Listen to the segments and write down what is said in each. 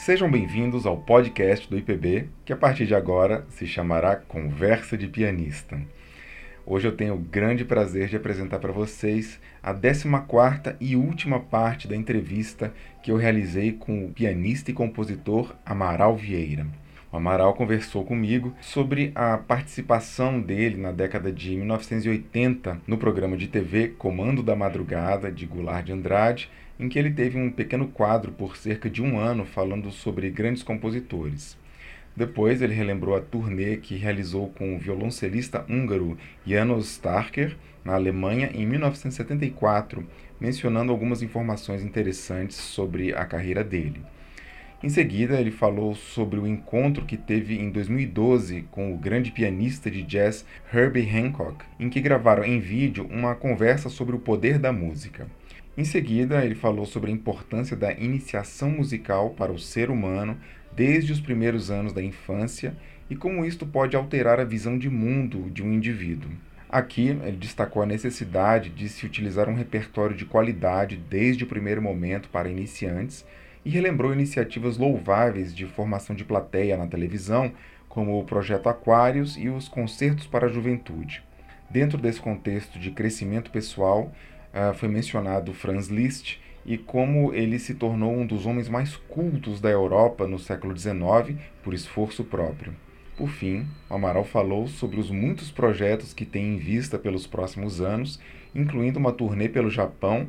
Sejam bem-vindos ao podcast do IPB, que a partir de agora se chamará Conversa de Pianista. Hoje eu tenho o grande prazer de apresentar para vocês a 14 e última parte da entrevista que eu realizei com o pianista e compositor Amaral Vieira. O Amaral conversou comigo sobre a participação dele na década de 1980 no programa de TV Comando da Madrugada de Goulart de Andrade, em que ele teve um pequeno quadro por cerca de um ano falando sobre grandes compositores. Depois ele relembrou a turnê que realizou com o violoncelista húngaro Janos Starker na Alemanha em 1974, mencionando algumas informações interessantes sobre a carreira dele. Em seguida, ele falou sobre o encontro que teve em 2012 com o grande pianista de jazz Herbie Hancock, em que gravaram em vídeo uma conversa sobre o poder da música. Em seguida, ele falou sobre a importância da iniciação musical para o ser humano desde os primeiros anos da infância e como isto pode alterar a visão de mundo de um indivíduo. Aqui, ele destacou a necessidade de se utilizar um repertório de qualidade desde o primeiro momento para iniciantes e relembrou iniciativas louváveis de formação de plateia na televisão, como o Projeto Aquários e os Concertos para a Juventude. Dentro desse contexto de crescimento pessoal, uh, foi mencionado Franz Liszt e como ele se tornou um dos homens mais cultos da Europa no século XIX por esforço próprio. Por fim, o Amaral falou sobre os muitos projetos que tem em vista pelos próximos anos, incluindo uma turnê pelo Japão,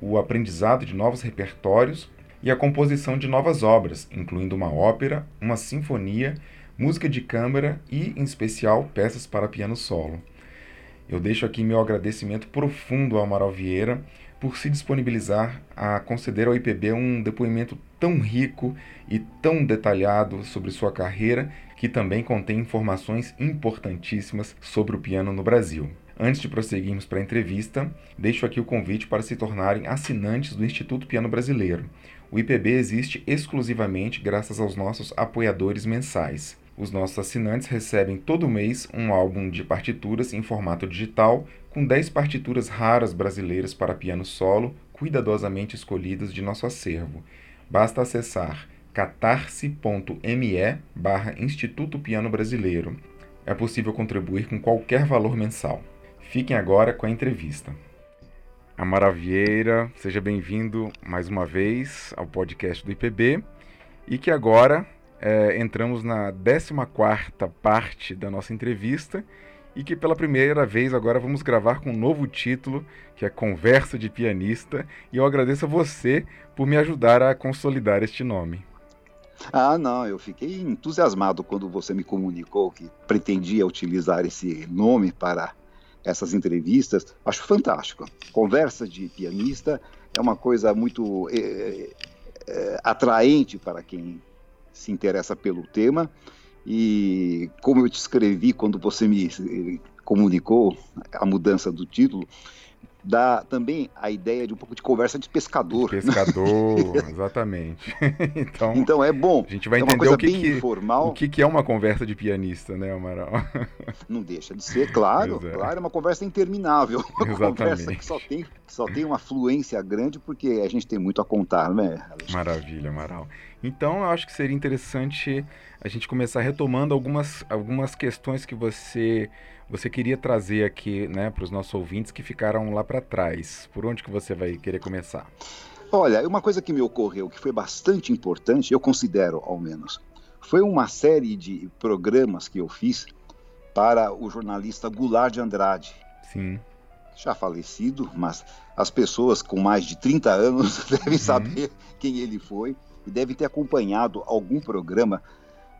o aprendizado de novos repertórios e a composição de novas obras, incluindo uma ópera, uma sinfonia, música de câmara e, em especial, peças para piano solo. Eu deixo aqui meu agradecimento profundo ao Amaral Vieira por se disponibilizar a conceder ao IPB um depoimento tão rico e tão detalhado sobre sua carreira, que também contém informações importantíssimas sobre o piano no Brasil. Antes de prosseguirmos para a entrevista, deixo aqui o convite para se tornarem assinantes do Instituto Piano Brasileiro. O IPB existe exclusivamente graças aos nossos apoiadores mensais. Os nossos assinantes recebem todo mês um álbum de partituras em formato digital, com 10 partituras raras brasileiras para piano solo, cuidadosamente escolhidas de nosso acervo. Basta acessar catarse.me barra Instituto Piano Brasileiro. É possível contribuir com qualquer valor mensal. Fiquem agora com a entrevista. Amara Vieira, seja bem-vindo mais uma vez ao podcast do IPB e que agora é, entramos na 14ª parte da nossa entrevista e que pela primeira vez agora vamos gravar com um novo título, que é Conversa de Pianista, e eu agradeço a você por me ajudar a consolidar este nome. Ah, não, eu fiquei entusiasmado quando você me comunicou que pretendia utilizar esse nome para essas entrevistas, acho fantástico. Conversa de pianista é uma coisa muito é, é, atraente para quem se interessa pelo tema. E como eu te escrevi quando você me comunicou a mudança do título, dá também a ideia de um pouco de conversa de pescador. De pescador, exatamente. então, então é bom. A gente vai é entender o que, que, informal. o que, que é uma conversa de pianista, né, Amaral? Não deixa de ser, claro. É. Claro, é uma conversa interminável. Uma exatamente. conversa que só tem, só tem uma fluência grande porque a gente tem muito a contar, né? Alexandre? Maravilha, Amaral. Então, eu acho que seria interessante a gente começar retomando algumas, algumas questões que você você queria trazer aqui, né, para os nossos ouvintes que ficaram lá para trás. Por onde que você vai querer começar? Olha, uma coisa que me ocorreu que foi bastante importante, eu considero ao menos, foi uma série de programas que eu fiz para o jornalista Goulart de Andrade. Sim. Já falecido, mas as pessoas com mais de 30 anos devem uhum. saber quem ele foi e devem ter acompanhado algum programa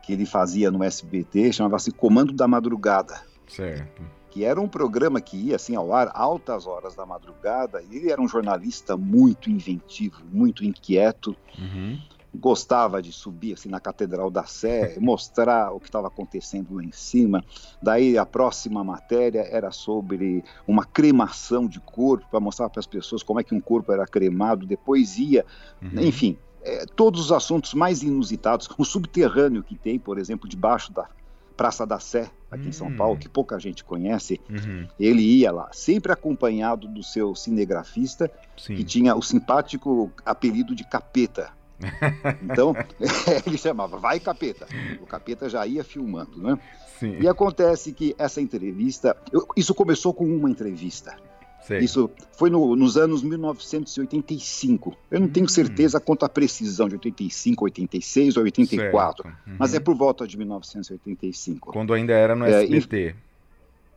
que ele fazia no SBT, chamava-se Comando da Madrugada. Certo. Que era um programa que ia assim ao ar altas horas da madrugada. Ele era um jornalista muito inventivo, muito inquieto. Uhum. Gostava de subir assim na Catedral da Sé, mostrar o que estava acontecendo lá em cima. Daí a próxima matéria era sobre uma cremação de corpo para mostrar para as pessoas como é que um corpo era cremado. Depois ia, uhum. enfim, é, todos os assuntos mais inusitados, o subterrâneo que tem, por exemplo, debaixo da Praça da Sé, aqui em São hum. Paulo, que pouca gente conhece, uhum. ele ia lá, sempre acompanhado do seu cinegrafista, Sim. que tinha o simpático apelido de Capeta. Então, ele chamava Vai Capeta. O Capeta já ia filmando, né? Sim. E acontece que essa entrevista, eu- isso começou com uma entrevista. Sei. Isso foi no- nos anos 1985. Eu não tenho Hum. certeza quanto à precisão de 85, 86 ou 84, Certo. Uhum. mas é por volta de 1985. Quando ainda era no É, SBT.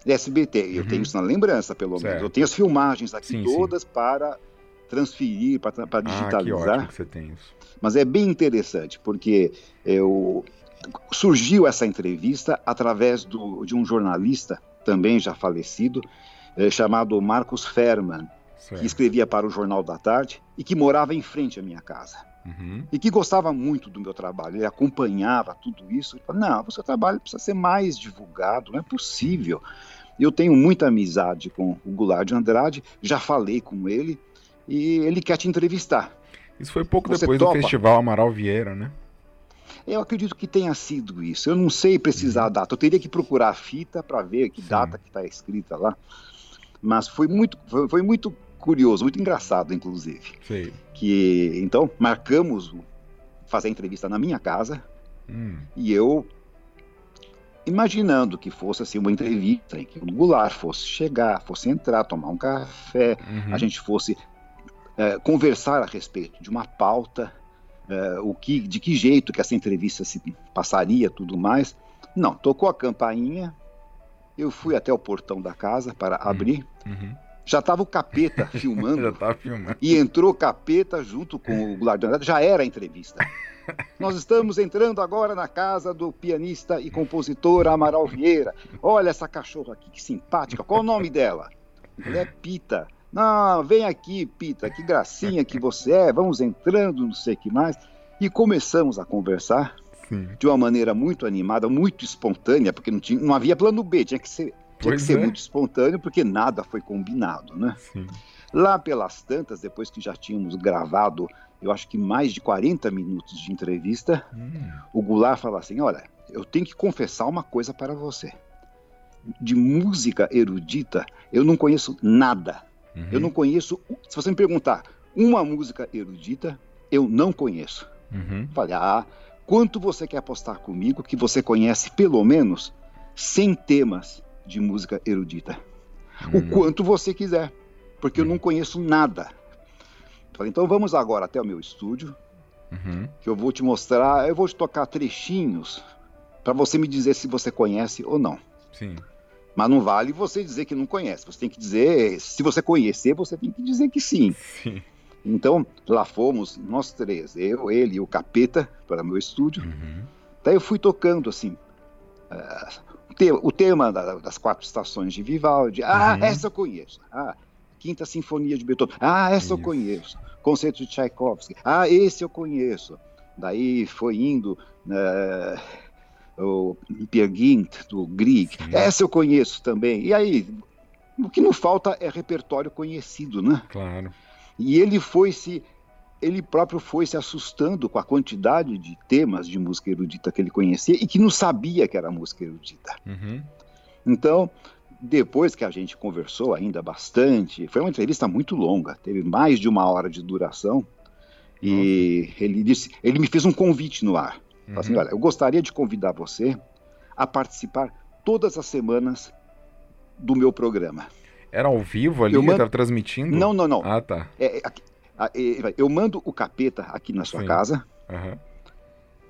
SBT, eu Uhum. tenho isso na lembrança, pelo Certo. menos. Eu tenho as filmagens aqui Sim, sim. todas para transferir, para, para Ah, que digitalizar. ótimo que você tem isso. Mas é bem interessante, porque eu... surgiu essa entrevista através do- de um jornalista, também já falecido, eh, chamado Marcos Ferman, que Certo. escrevia para o Jornal da Tarde e que morava em frente à minha casa. Uhum. E que gostava muito do meu trabalho, ele acompanhava tudo isso. Ele falou, não, o seu trabalho precisa ser mais divulgado, não é possível. Eu tenho muita amizade com o Goulart de Andrade, já falei com ele, e ele quer te entrevistar. Isso foi pouco Você depois topa? do Festival Amaral Vieira, né? Eu acredito que tenha sido isso. Eu não sei precisar a data. Eu teria que procurar a fita para ver que Sim. data que está escrita lá. Mas foi muito, foi, foi muito curioso, muito engraçado, inclusive. Sei. Que então marcamos fazer a entrevista na minha casa Hum. e eu imaginando que fosse assim uma entrevista em que o Goulart fosse chegar, fosse entrar, tomar um café, Uhum. a gente fosse eh, conversar a respeito de uma pauta, eh, o que, de que jeito que essa entrevista se passaria, tudo mais. Não, tocou a campainha, eu fui até o portão da casa para abrir, Uhum. já estava o capeta filmando. Já tava filmando. E entrou o capeta junto com o Goulart de Andrade, já era a entrevista. Nós estamos entrando agora na casa do pianista e compositor Amaral Vieira. Olha essa cachorra aqui, que simpática. Qual o nome dela? Ela é Pita. Não, vem aqui, Pita, que gracinha que você é. Vamos entrando, não sei o que mais. E começamos a conversar Sim. de uma maneira muito animada, muito espontânea, porque não, tinha, não havia plano B, tinha que ser, tinha que ser é. muito espontâneo, porque nada foi combinado, né? Sim. Lá pelas tantas, depois que já tínhamos gravado, eu acho que mais de 40 minutos de entrevista, Hum. o Goulart fala assim: Olha, eu tenho que confessar uma coisa para você. De música erudita, eu não conheço nada. Uhum. Eu não conheço. Se você me perguntar uma música erudita, eu não conheço. Uhum. Falei, ah, quanto você quer apostar comigo que você conhece pelo menos 100 temas de música erudita? O Hum. quanto você quiser, porque eu Hum. não conheço nada. Falei, então vamos agora até o meu estúdio, Uhum. que eu vou te mostrar, eu vou te tocar trechinhos para você me dizer se você conhece ou não. Sim. Mas não vale você dizer que não conhece. Você tem que dizer, se você conhecer, você tem que dizer que sim. Sim. Então, lá fomos nós três, eu, ele e o Capeta, para meu estúdio. Uhum. Daí eu fui tocando assim. ah, o te- o tema da- das quatro estações de Vivaldi. Ah, Uhum. essa eu conheço. Ah, Quinta Sinfonia de Beethoven. Ah, essa eu Isso. conheço. Concerto de Tchaikovsky. Ah, esse eu conheço. Daí foi indo eh, o Peer Gynt, do Grieg. Sim. Essa eu conheço também. E aí, o que não falta é repertório conhecido, né? Claro. E ele foi se ele próprio foi se assustando com a quantidade de temas de música erudita que ele conhecia e que não sabia que era música erudita. Uhum. Então, depois que a gente conversou ainda bastante, foi uma entrevista muito longa, teve mais de uma hora de duração. E ele disse, ele me fez um convite no ar. Assim, Uhum. olha, eu gostaria de convidar você a participar todas as semanas do meu programa. Era ao vivo ali? Eu mando- Tava transmitindo? Não, não, não. Ah, tá. É, é, eu mando o capeta aqui na sua Sim. casa Aham.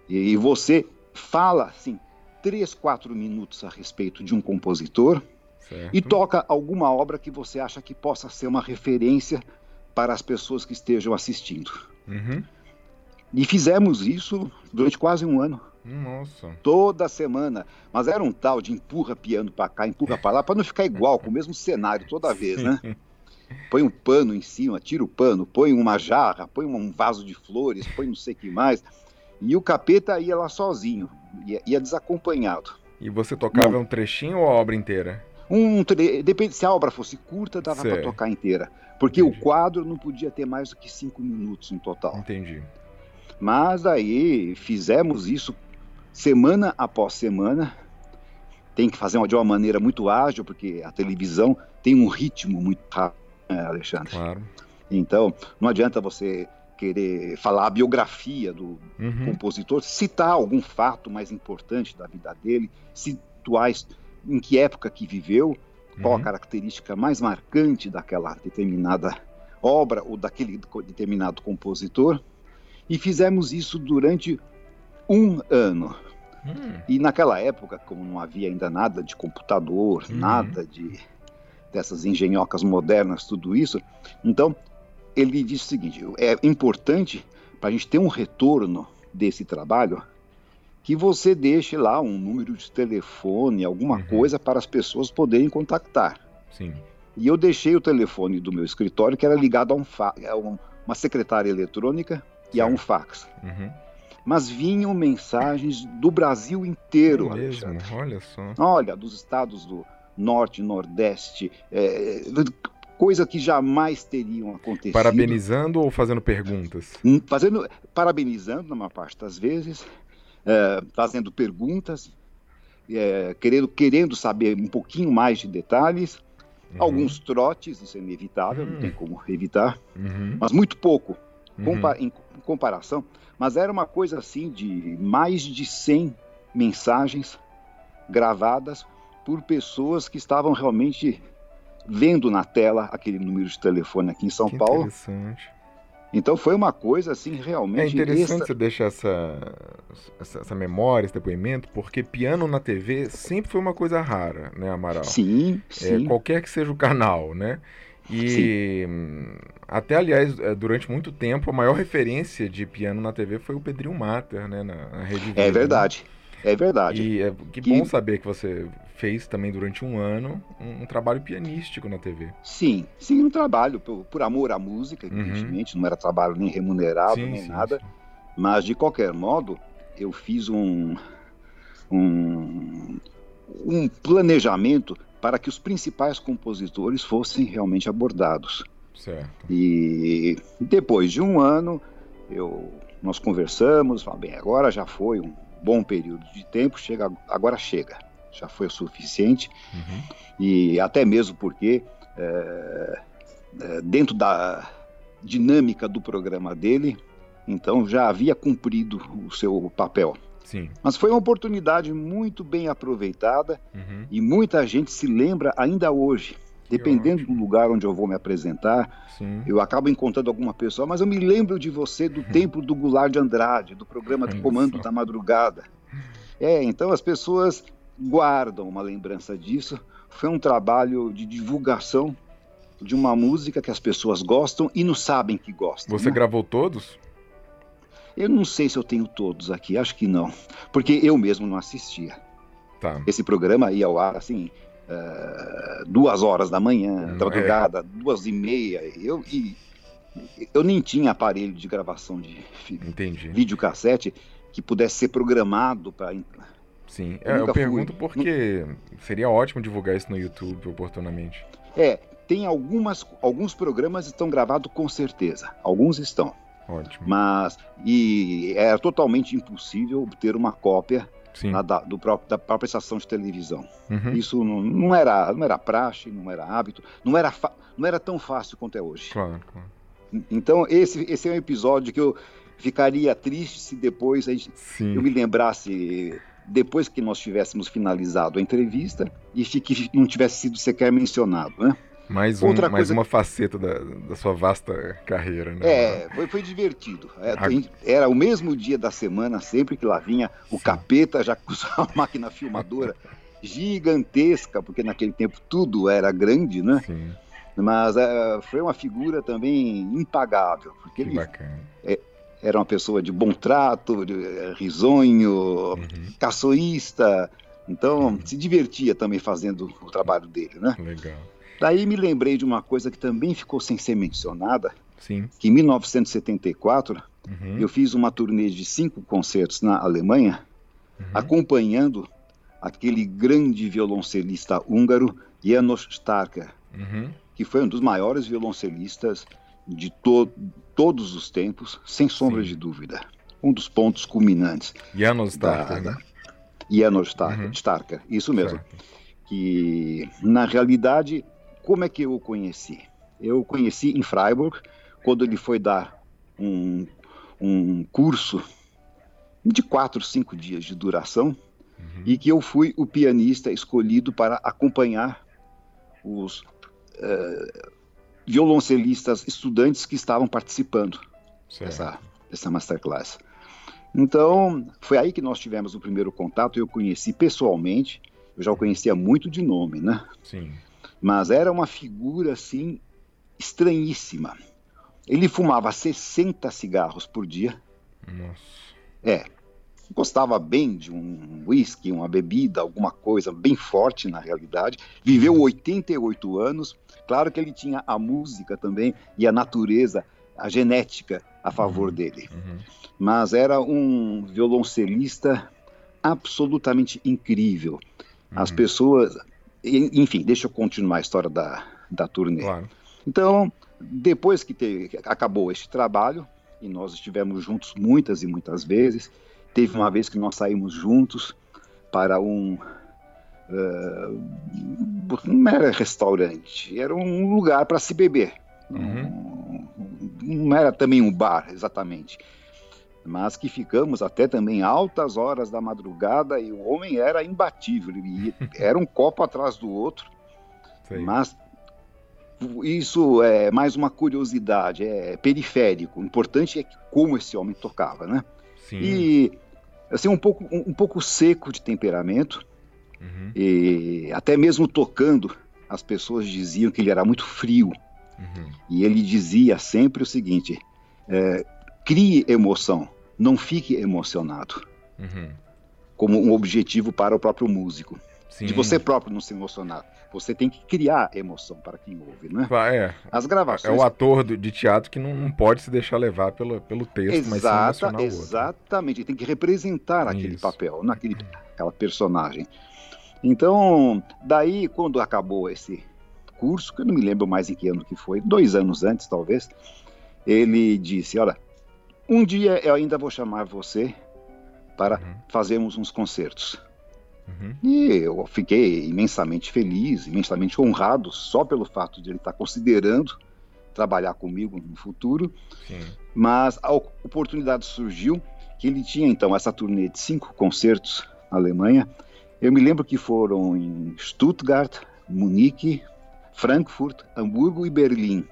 e você fala assim três, quatro minutos a respeito de um compositor Certo. e toca alguma obra que você acha que possa ser uma referência para as pessoas que estejam assistindo. Uhum. E fizemos isso durante quase um ano, Nossa. toda semana. Mas era um tal de empurra piano para cá, empurra para lá, para não ficar igual, com o mesmo cenário toda vez, né? Põe um pano em cima, tira o pano, põe uma jarra, põe um vaso de flores, põe não sei o que mais. E o capeta ia lá sozinho, ia, ia desacompanhado. E você tocava um trechinho ou a obra inteira? Um tre- depende se a obra fosse curta, dava para tocar inteira, porque Entendi. o quadro não podia ter mais do que cinco minutos no total. Entendi. Mas aí fizemos isso semana após semana. Tem que fazer de uma maneira muito ágil, porque a televisão tem um ritmo muito rápido, né, Alexandre? Claro. Então, não adianta você querer falar a biografia do uhum. compositor, citar algum fato mais importante da vida dele, situar em que época que viveu, qual uhum. a característica mais marcante daquela determinada obra ou daquele determinado compositor. E fizemos isso durante um ano. Hum. E naquela época, como não havia ainda nada de computador, uhum. nada de dessas engenhocas modernas, tudo isso, então ele disse o seguinte: é importante para a gente ter um retorno desse trabalho que você deixe lá um número de telefone, alguma uhum. coisa para as pessoas poderem contactar. Sim. E eu deixei o telefone do meu escritório, que era ligado a, um a uma secretária eletrônica e a um fax. Uhum. Mas vinham mensagens do Brasil inteiro. É mesmo? Olha só. Olha, dos estados do Norte, Nordeste, é, coisa que jamais teriam acontecido. Parabenizando ou fazendo perguntas? Hum, fazendo, parabenizando, na maior parte das vezes, é, fazendo perguntas, é, querendo, querendo saber um pouquinho mais de detalhes, uhum. alguns trotes, isso é inevitável, uhum. não tem hum. como evitar, uhum. mas muito pouco compa em comparação. Mas era uma coisa assim de mais de 100 mensagens gravadas por pessoas que estavam realmente vendo na tela aquele número de telefone aqui em São que Paulo. Interessante. Então foi uma coisa assim realmente. É interessante essa... você deixar essa, essa, essa, memória, esse depoimento, porque piano na TV sempre foi uma coisa rara, né, Amaral? Sim, é, sim. É, qualquer que seja o canal, né? E sim. até, aliás, é, durante muito tempo, a maior referência de piano na TV foi o Pedrinho Mater, né? Na, na Rede É verdade. Né? É verdade. E é, que, que, bom saber que você fez também durante um ano um, um, trabalho pianístico na TV. Sim, sim, um trabalho por, por amor à música, uhum. evidentemente, não era trabalho nem remunerado, sim, nem sim, nada. Mas, de qualquer modo, eu fiz um, um, um planejamento para que os principais compositores fossem realmente abordados. Certo. E depois de um ano, eu, nós conversamos, falamos, bem, agora já foi um bom período de tempo, chega, agora chega, já foi o suficiente, uhum. e até mesmo porque é, é, dentro da dinâmica do programa dele, então já havia cumprido o seu papel. Sim. Mas foi uma oportunidade muito bem aproveitada uhum. e muita gente se lembra ainda hoje Dependendo do lugar onde eu vou me apresentar, Sim. eu acabo encontrando alguma pessoa, mas eu me lembro de você do tempo do Goulart de Andrade, do programa do Comando da Madrugada. É, então as pessoas guardam uma lembrança disso. Foi um trabalho de divulgação de uma música que as pessoas gostam e não sabem que gostam. Você né? gravou todos? Eu não sei se eu tenho todos aqui, acho que não, porque eu mesmo não assistia. Tá. Esse programa ia ao ar assim uh, duas horas da manhã, hum, madrugada, é. duas e meia. Eu, e, eu nem tinha aparelho de gravação de Entendi. videocassete que pudesse ser programado para. Sim, eu, é, eu pergunto fui. porque seria ótimo divulgar isso no YouTube oportunamente. É, tem algumas, alguns programas estão gravados com certeza, alguns estão. Ótimo. Mas e era totalmente impossível obter uma cópia na, da, do próprio, da própria estação de televisão. Uhum. Isso não, não, era, não era praxe, não era hábito, não era, não era tão fácil quanto é hoje. Claro, claro. Então, esse, esse é um episódio que eu ficaria triste se depois gente, eu me lembrasse, depois que nós tivéssemos finalizado a entrevista, e que não tivesse sido sequer mencionado, né? Mais, um, Outra mais uma faceta da, da, sua vasta carreira, né? É, foi, foi divertido. É, era o mesmo dia da semana, sempre que lá vinha o Sim. capeta, já com sua máquina filmadora gigantesca, porque naquele tempo tudo era grande, né? Sim. Mas é, foi uma figura também impagável, porque que ele bacana. É, era uma pessoa de bom trato, de, é, risonho, uhum. caçoísta, então uhum. se divertia também fazendo o trabalho dele, né? Legal. Daí me lembrei de uma coisa que também ficou sem ser mencionada, Sim. que em 1974 uhum. eu fiz uma turnê de cinco concertos na Alemanha, uhum. acompanhando aquele grande violoncelista húngaro Janos Starker, uhum. que foi um dos maiores violoncelistas de to todos os tempos, sem sombra Sim. de dúvida. Um dos pontos culminantes. Janos Starker, da, né? Janos Starker, uhum. Starker, isso mesmo. Certo. Que, na realidade, como é que eu o conheci? Eu o conheci em Freiburg, quando ele foi dar um, um curso de quatro, cinco dias de duração, uhum. e que eu fui o pianista escolhido para acompanhar os uh, violoncelistas estudantes que estavam participando dessa, dessa masterclass. Então, foi aí que nós tivemos o primeiro contato. Eu conheci pessoalmente, eu já o conhecia muito de nome, né? Sim. Mas era uma figura assim estranhíssima. Ele fumava 60 cigarros por dia. Nossa. É. Gostava bem de um whisky, uma bebida, alguma coisa bem forte na realidade. Viveu 88 anos. Claro que ele tinha a música também e a natureza, a genética a favor uhum. dele. Uhum. Mas era um violoncelista absolutamente incrível. As uhum. pessoas. Enfim, deixa eu continuar a história da, da turnê. Claro. Então, depois que, te, acabou este trabalho, e nós estivemos juntos muitas e muitas vezes, teve uma vez que nós saímos juntos para um. Uh, não era restaurante, era um lugar para se beber. Uhum. Não, não era também um bar, exatamente mas que ficamos até também altas horas da madrugada e o homem era imbatível, era um copo atrás do outro, mas isso é mais uma curiosidade, é periférico. O importante é como esse homem tocava, né? Sim. E assim um pouco um, um pouco seco de temperamento uhum. e até mesmo tocando as pessoas diziam que ele era muito frio. Uhum. E ele dizia sempre o seguinte: é, crie emoção, não fique emocionado. Uhum. Como um objetivo para o próprio músico. Sim. De você próprio não se emocionar. Você tem que criar emoção para quem ouve, né? É. As gravações. É o ator de teatro que não, não pode se deixar levar pelo, pelo texto, Exata, mas sim emocionar Exatamente. Ele tem que representar aquele papel, naquele, aquela personagem. Então, daí, quando acabou esse curso, que eu não me lembro mais em que ano que foi, dois anos antes, talvez, ele disse: Olha, um dia eu ainda vou chamar você para uhum. fazermos uns concertos. Uhum. E eu fiquei imensamente feliz, imensamente honrado só pelo fato de ele estar considerando trabalhar comigo no futuro. Sim. Mas a oportunidade surgiu que ele tinha então essa turnê de cinco concertos na Alemanha. Eu me lembro que foram em Stuttgart, Munique, Frankfurt, Hamburgo e Berlim.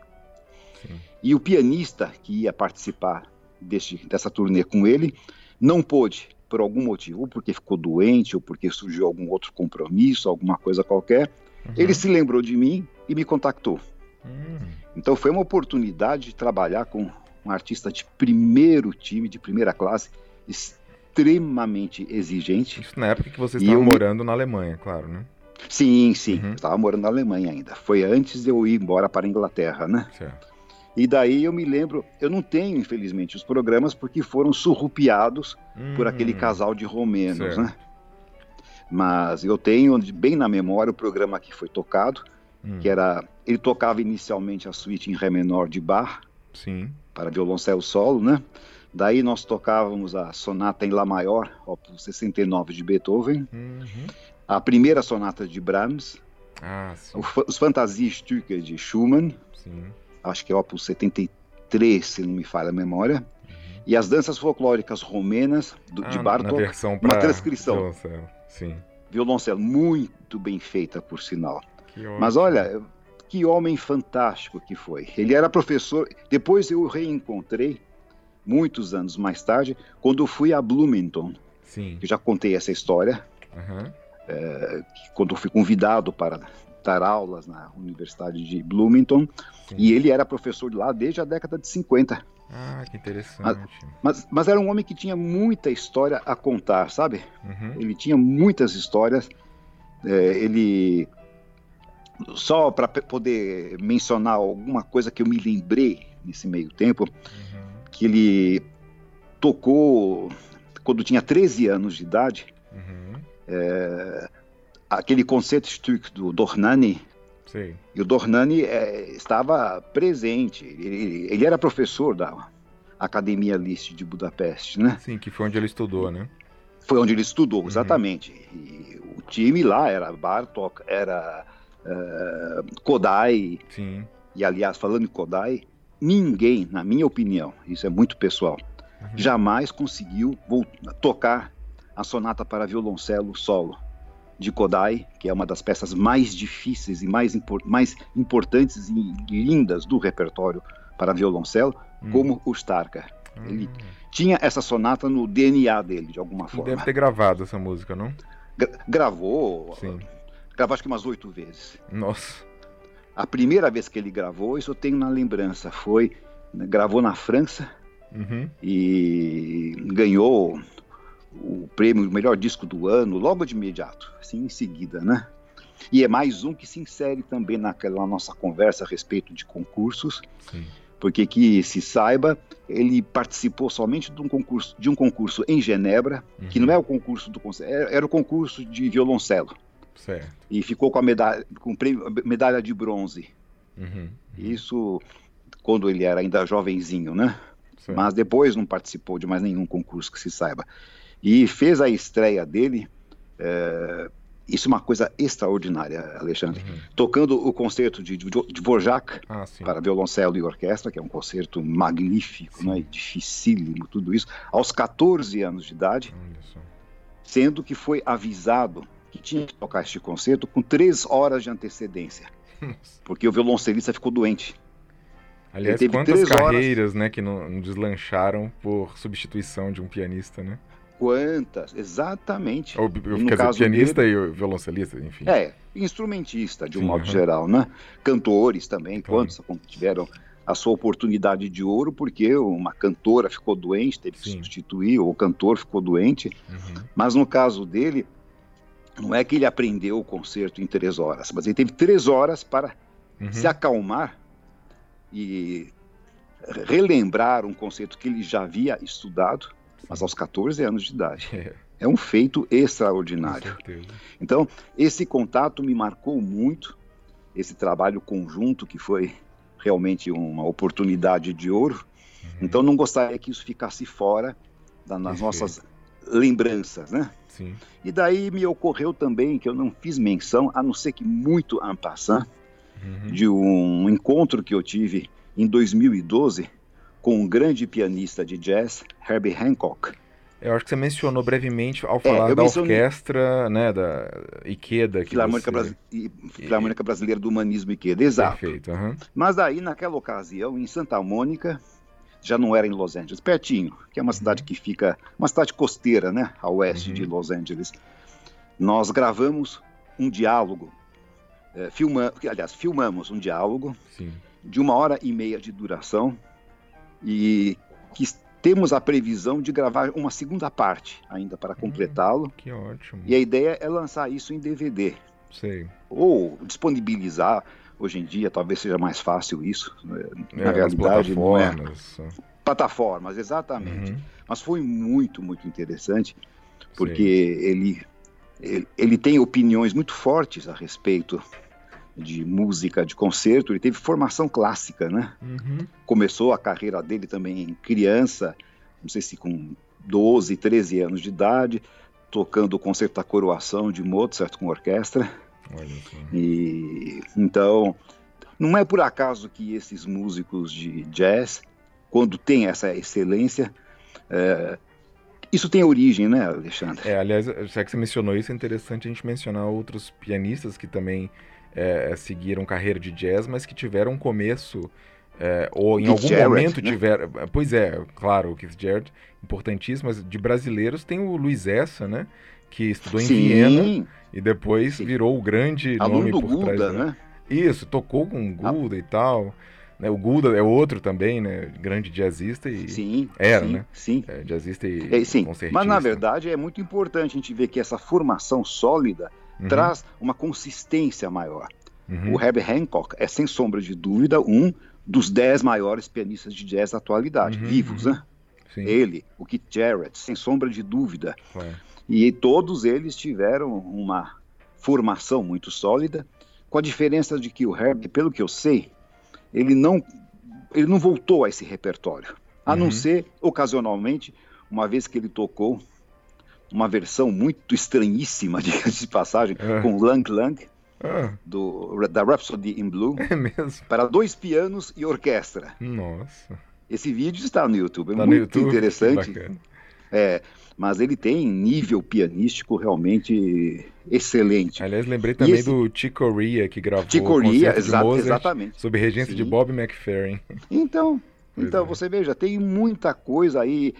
Sim. E o pianista que ia participar deste, dessa turnê com ele não pôde por algum motivo, ou porque ficou doente, ou porque surgiu algum outro compromisso, alguma coisa qualquer, uhum. ele se lembrou de mim e me contactou. Uhum. Então foi uma oportunidade de trabalhar com um artista de primeiro time, de primeira classe, extremamente exigente. Isso na época que você estava morando na Alemanha, claro, né? Sim, sim, uhum. estava morando na Alemanha ainda. Foi antes de eu ir embora para a Inglaterra, né? Certo. E daí eu me lembro, eu não tenho, infelizmente, os programas porque foram surrupiados hum, por aquele casal de romenos, certo. né? Mas eu tenho bem na memória o programa que foi tocado, hum. que era. Ele tocava inicialmente a suíte em Ré menor de Bach, Sim. para violoncelo solo, né? Daí nós tocávamos a sonata em Lá maior, opus 69 de Beethoven, uhum. a primeira sonata de Brahms, ah, os Fantasiestücke de Schumann, sim acho que é Opus 73, se não me falha a memória. Uhum. E as danças folclóricas romenas do, ah, de Bartók, uma transcrição. Violoncelo, sim. Violoncelo, muito bem feita, por sinal. Mas olha, que homem fantástico que foi. Ele era professor, depois eu o reencontrei, muitos anos mais tarde, quando fui a Bloomington. Sim. Eu já contei essa história. Uhum. É, quando fui convidado para dar aulas na Universidade de Bloomington Sim. e ele era professor lá desde a década de 50. Ah, que interessante. Mas, mas, mas era um homem que tinha muita história a contar, sabe? Uhum. Ele tinha muitas histórias. É, ele. Só para poder mencionar alguma coisa que eu me lembrei nesse meio tempo, uhum. que ele tocou quando tinha 13 anos de idade. Uhum. É, aquele concerto do Dornani. Sim. E o Dornani é, estava presente. Ele, ele, era professor da Academia Liszt de Budapeste, né? Sim, que foi onde ele estudou, né? Foi onde ele estudou, uhum. exatamente. E o time lá era Bartok, era uh, Kodai. Sim. E aliás, falando em Kodai, ninguém, na minha opinião, isso é muito pessoal, uhum. jamais conseguiu tocar a sonata para violoncelo solo de Kodai, que é uma das peças mais difíceis e mais, mais importantes e lindas do repertório para violoncelo, uhum. como o Starker. Ele uhum. tinha essa sonata no DNA dele, de alguma forma. Deve ter gravado essa música, não? Gra gravou. Sim. Gravou acho que umas oito vezes. Nossa. A primeira vez que ele gravou, isso eu tenho na lembrança, foi gravou na França uhum. e ganhou o prêmio melhor disco do ano logo de imediato, assim em seguida, né? E é mais um que se insere também naquela nossa conversa a respeito de concursos, Sim. porque que se saiba, ele participou somente de um concurso, de um concurso em Genebra, uhum. que não é o concurso do era o concurso de violoncelo. Certo. E ficou com a medalha, com medalha de bronze. Uhum, uhum. Isso quando ele era ainda jovenzinho, né? Certo. Mas depois não participou de mais nenhum concurso que se saiba. E fez a estreia dele. É, isso é uma coisa extraordinária, Alexandre. Uhum. Tocando o concerto de, Dvorak ah, para violoncelo e orquestra, que é um concerto magnífico, né, dificílimo, tudo isso, aos 14 anos de idade, sendo que foi avisado que tinha que tocar este concerto com três horas de antecedência, porque o violoncelista ficou doente. Aliás, quantas carreiras horas... né, que não deslancharam por substituição de um pianista, né? Quantas, exatamente. Ou, no quer caso dizer, pianista dele, e violoncelista, enfim. É, instrumentista, de um Sim, modo uhum. geral, né? Cantores também, claro. quantos tiveram a sua oportunidade de ouro porque uma cantora ficou doente, teve que Sim. substituir, ou o cantor ficou doente. Uhum. Mas no caso dele, não é que ele aprendeu o concerto em três horas, mas ele teve três horas para uhum. se acalmar e relembrar um conceito que ele já havia estudado, mas aos 14 anos de idade. É, é um feito extraordinário. Então, esse contato me marcou muito, esse trabalho conjunto que foi realmente uma oportunidade de ouro. Uhum. Então, não gostaria que isso ficasse fora das nossas lembranças, né? Sim. E daí me ocorreu também que eu não fiz menção, a não ser que muito en passant, uhum. de um encontro que eu tive em 2012 com um grande pianista de jazz, Herbie Hancock. Eu acho que você mencionou brevemente ao é, falar é, da mencionei... orquestra, né, da Ikeda. Filarmônica, você... Filarmônica Brasileira do Humanismo Ikeda, exato. Perfeito. Uhum. Mas aí, naquela ocasião, em Santa Mônica, já não era em Los Angeles, pertinho, que é uma cidade que fica, uma cidade costeira, né, a oeste uhum. de Los Angeles. Nós gravamos um diálogo, é, filma, aliás, filmamos um diálogo Sim. de uma hora e meia de duração e que temos a previsão de gravar uma segunda parte ainda para hum, completá-lo. Hum, que ótimo. E a ideia é lançar isso em DVD. Sei. Ou disponibilizar Hoje em dia talvez seja mais fácil isso. Né? Na é, realidade, plataformas. não é. Plataformas, exatamente. Uhum. Mas foi muito, muito interessante, porque ele, ele, ele tem opiniões muito fortes a respeito de música, de concerto, ele teve formação clássica, né? Uhum. Começou a carreira dele também criança, não sei se com 12, 13 anos de idade, tocando o concerto da coroação de Mozart com orquestra. E então não é por acaso que esses músicos de jazz, quando tem essa excelência, é, isso tem origem, né, Alexandre? É, aliás, já que você mencionou isso, é interessante a gente mencionar outros pianistas que também é, seguiram carreira de jazz, mas que tiveram um começo é, ou em Keith algum Jarrett, momento né? tiveram. Pois é, claro, o Keith Jarrett, importantíssimo, mas de brasileiros tem o Luiz Essa, né? Que estudou em Sim. Viena e depois Sim. virou o grande Aluno nome por Gulda, trás. Né? Isso, tocou com o ah. Gulda ah. e tal. Né? O Gulda é outro também, né? Grande jazzista e sim, era, sim, né? Sim. É, jazzista e é, sim. Mas na verdade é muito importante a gente ver que essa formação sólida uhum. traz uma consistência maior. Uhum. O Herbie Hancock é sem sombra de dúvida um dos dez maiores pianistas de jazz da atualidade, uhum. vivos, né? Sim. Ele, o Keith Jarrett, sem sombra de dúvida. E todos eles tiveram uma formação muito sólida, com a diferença de que o Herbie, pelo que eu sei, ele não, ele não voltou a esse repertório, a uhum. não ser ocasionalmente, uma vez que ele tocou uma versão muito estranhíssima, de passagem, uhum. com Lang Lang, ah. do, da Rhapsody in Blue. É mesmo? Para dois pianos e orquestra. Nossa. Esse vídeo está no YouTube, é tá muito YouTube? interessante. É, mas ele tem nível pianístico realmente excelente. Aliás, lembrei também esse... do Chico Ria, que gravou Chico Ria, exa exatamente. sob regência Sim. de Bob McFerrin. Então, então é. você veja, tem muita coisa aí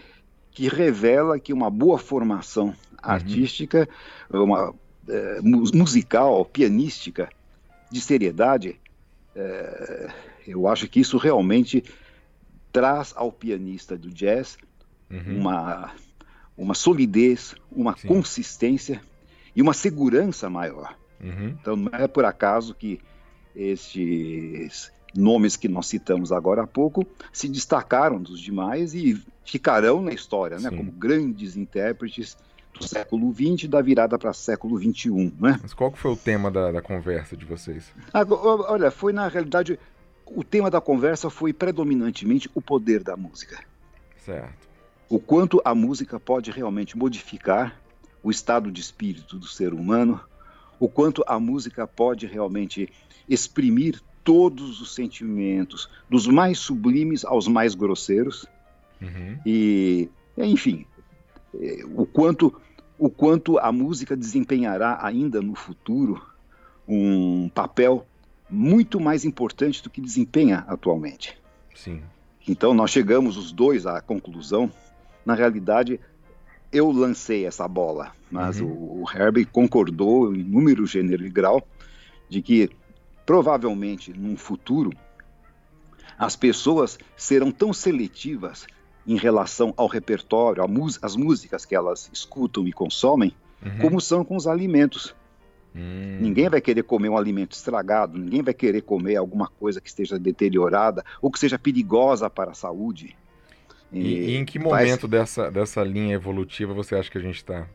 que revela que uma boa formação uhum. artística, uma é, musical, pianística, de seriedade, é, eu acho que isso realmente traz ao pianista do jazz uhum. uma, uma solidez, uma Sim. consistência e uma segurança maior. Uhum. Então não é por acaso que estes nomes que nós citamos agora há pouco se destacaram dos demais e ficarão na história, né, como grandes intérpretes do século XX da virada para século XXI. Né? Mas qual foi o tema da, da conversa de vocês? olha, foi na realidade o tema da conversa foi predominantemente o poder da música. Certo. O quanto a música pode realmente modificar o estado de espírito do ser humano, o quanto a música pode realmente exprimir todos os sentimentos, dos mais sublimes aos mais grosseiros. Uhum. E, enfim, é, o quanto, o quanto a música desempenhará ainda no futuro um papel muito mais importante do que desempenha atualmente. Sim. Então nós chegamos os dois à conclusão. Na realidade, eu lancei essa bola, mas uhum. o, o Herbie concordou em número, gênero e grau de que provavelmente num futuro as pessoas serão tão seletivas em relação ao repertório, às músicas que elas escutam e consomem, uhum. como são com os alimentos. Hum. Ninguém vai querer comer um alimento estragado, ninguém vai querer comer alguma coisa que esteja deteriorada ou que seja perigosa para a saúde. E, e em que momento dessa, dessa linha evolutiva você acha que a gente está?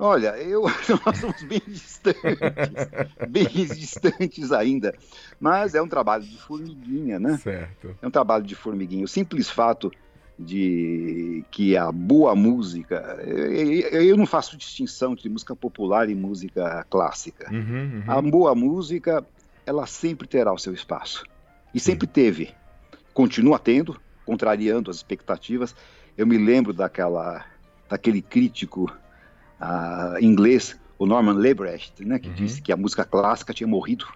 Olha, eu nós somos bem distantes, bem distantes ainda, mas é um trabalho de formiguinha, né? Certo. É um trabalho de formiguinha. O simples fato de que a boa música, eu, eu não faço distinção entre música popular e música clássica. Uhum, uhum. A boa música, ela sempre terá o seu espaço e Sim. sempre teve, continua tendo, contrariando as expectativas. Eu me lembro daquela, daquele crítico uh, inglês, o Norman Lebrecht, né, que uhum. disse que a música clássica tinha morrido.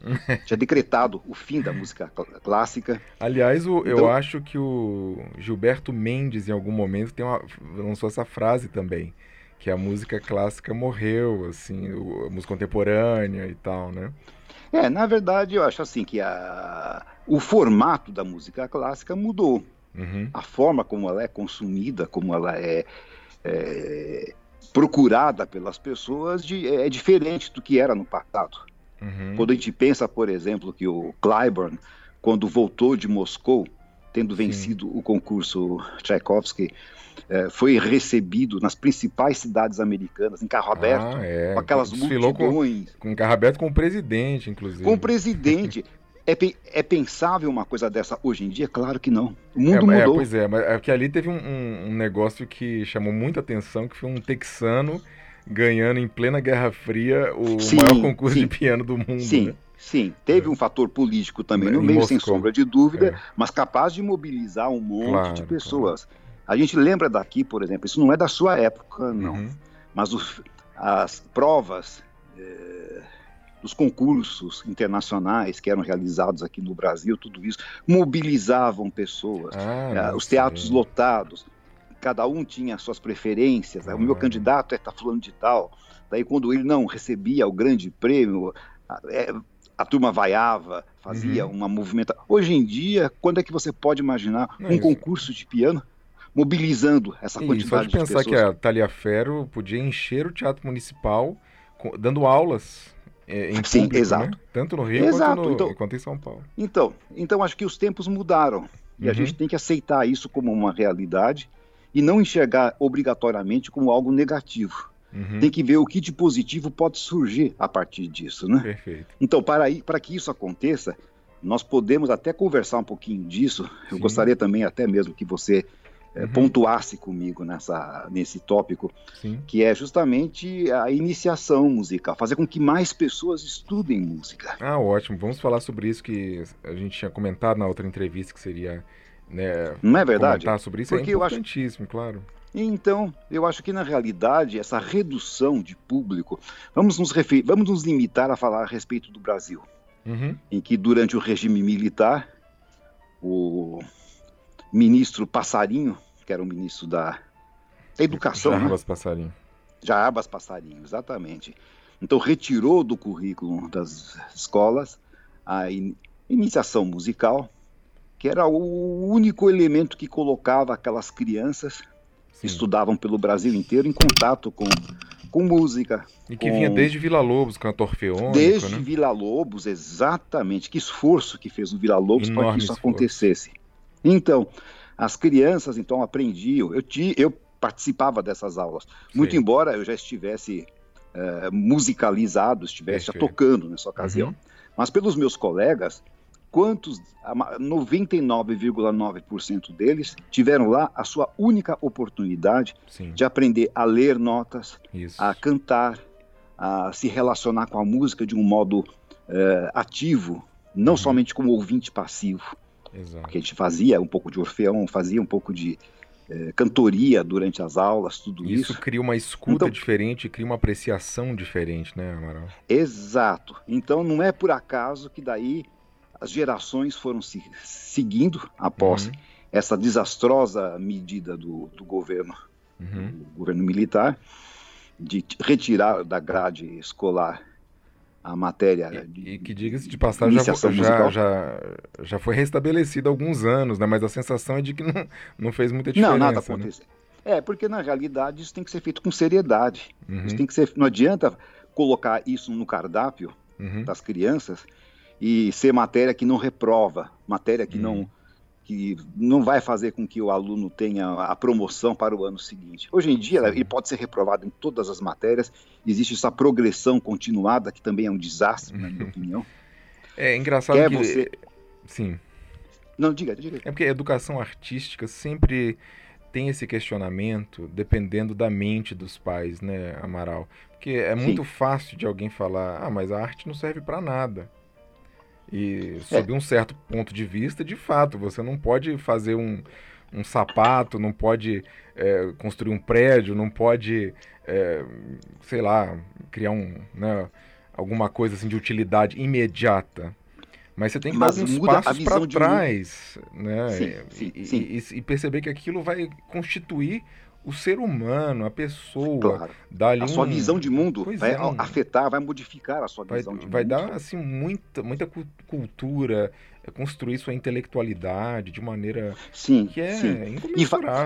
tinha decretado o fim da música cl clássica. Aliás, o, então, eu acho que o Gilberto Mendes, em algum momento, tem uma, lançou essa frase também, que a música clássica morreu, assim, o, a música contemporânea e tal, né? É, na verdade, eu acho assim que a, o formato da música clássica mudou. Uhum. A forma como ela é consumida, como ela é, é procurada pelas pessoas de, é, é diferente do que era no passado. Uhum. Quando a gente pensa, por exemplo, que o Clyburn, quando voltou de Moscou, tendo vencido Sim. o concurso Tchaikovsky, é, foi recebido nas principais cidades americanas, em carro aberto, ah, é. com aquelas multidões. Com, com carro aberto com o presidente, inclusive. Com o presidente. É, é, pensável uma coisa dessa hoje em dia? Claro que não. O mundo é, mudou. É, pois é, mas é que ali teve um, um, negócio que chamou muita atenção, que foi um texano ganhando em plena Guerra Fria o sim, maior concurso sim. de piano do mundo. Sim, né? sim. Teve é. um fator político também no meio, Moscou. sem sombra de dúvida, é. mas capaz de mobilizar um monte claro, de pessoas. Claro. A gente lembra daqui, por exemplo, isso não é da sua época, não. Uhum. Mas os, as provas eh, dos concursos internacionais que eram realizados aqui no Brasil, tudo isso, mobilizavam pessoas, ah, uh, os teatros sim. lotados, cada um tinha suas preferências, o meu candidato é tá falando de tal, daí quando ele não recebia o grande prêmio, a, é, a turma vaiava, fazia uhum. uma movimentação. Hoje em dia, quando é que você pode imaginar um concurso de piano mobilizando essa quantidade Isso, pode de pensar que a Thalia Ferro podia encher o Teatro Municipal dando aulas é, em Sim, público, exato. Né? Tanto no Rio exato. Quanto, no, então, quanto, em São Paulo. Então, então acho que os tempos mudaram e uhum. a gente tem que aceitar isso como uma realidade e não enxergar obrigatoriamente como algo negativo. Uhum. Tem que ver o que de positivo pode surgir a partir disso, né? Perfeito. Então, para, para que isso aconteça, nós podemos até conversar um pouquinho disso. Eu Sim. gostaria também até mesmo que você uhum. pontuasse comigo nessa, nesse tópico, Sim. que é justamente a iniciação musical, fazer com que mais pessoas estudem música. Ah, ótimo. Vamos falar sobre isso que a gente tinha comentado na outra entrevista, que seria. Né, Não é verdade? Comentar sobre isso é Porque é importantíssimo, acho... claro. Então, eu acho que na realidade essa redução de público, vamos nos, refer... vamos nos limitar a falar a respeito do Brasil, uhum. em que durante o regime militar, o ministro Passarinho, que era o ministro da, Educação. Jarbas né? Passarinho. Jarbas Passarinho, exatamente. Então retirou do currículo das escolas a in iniciação musical, que era o único elemento que colocava aquelas crianças Sim. que estudavam pelo Brasil inteiro em contato com, com música. E que com... vinha desde Vila Lobos, cantor feônico, Desde né? Vila Lobos, exatamente. Que esforço que fez o Vila Lobos para que isso esforço. acontecesse. Então, as crianças então aprendiam. Eu, ti, eu participava dessas aulas, Sim. muito embora eu já estivesse uh, musicalizado, estivesse já tocando nessa ocasião. Uhum. Mas pelos meus colegas, quantos 99,9% deles tiveram lá a sua única oportunidade Sim. de aprender a ler notas, Isso. a cantar, a se relacionar com a música de um modo uh, ativo, não uhum. somente como ouvinte passivo. Exato. Porque a gente fazia um pouco de orfeão, fazia um pouco de é, cantoria durante as aulas, tudo isso. Isso cria uma escuta então, diferente, cria uma apreciação diferente, né, Amaral? Exato. Então não é por acaso que daí as gerações foram se seguindo após uhum. essa desastrosa medida do, do governo, uhum. do governo militar, de retirar da grade escolar a matéria. De, e que diga-se de passagem, já, já, já, já, foi restabelecido há alguns anos, né? mas a sensação é de que não, não fez muita diferença. Não, nada né? aconteceu. Né? É, porque na realidade isso tem que ser feito com seriedade. Uhum. Isso tem que ser, não adianta colocar isso no cardápio uhum. das crianças e ser matéria que não reprova, matéria que uhum. não que não vai fazer com que o aluno tenha a promoção para o ano seguinte. Hoje em dia, ele pode ser reprovado em todas as matérias, existe essa progressão continuada, que também é um desastre, na minha opinião. É engraçado Quer que... Você... Sim. Não, diga, diga. É porque a educação artística sempre tem esse questionamento dependendo da mente dos pais, né, Amaral? Porque é muito Sim. fácil de alguém falar, ah, mas a arte não serve para nada. E sob é. um certo ponto de vista, de fato, você não pode fazer um, um sapato, não pode é, construir um prédio, não pode, é, sei lá, criar um, né, alguma coisa assim de utilidade imediata. Mas você tem que Mas dar alguns passos para trás, né? Sim, sim, e, sim. E, e, perceber que aquilo vai constituir o ser humano, a pessoa, claro. dá a um... sua visão de mundo pois vai é, um... afetar, vai modificar a sua vai, visão de vai mundo. Vai dar assim muita, muita cultura, é, construir sua intelectualidade de maneira sim, que é sim.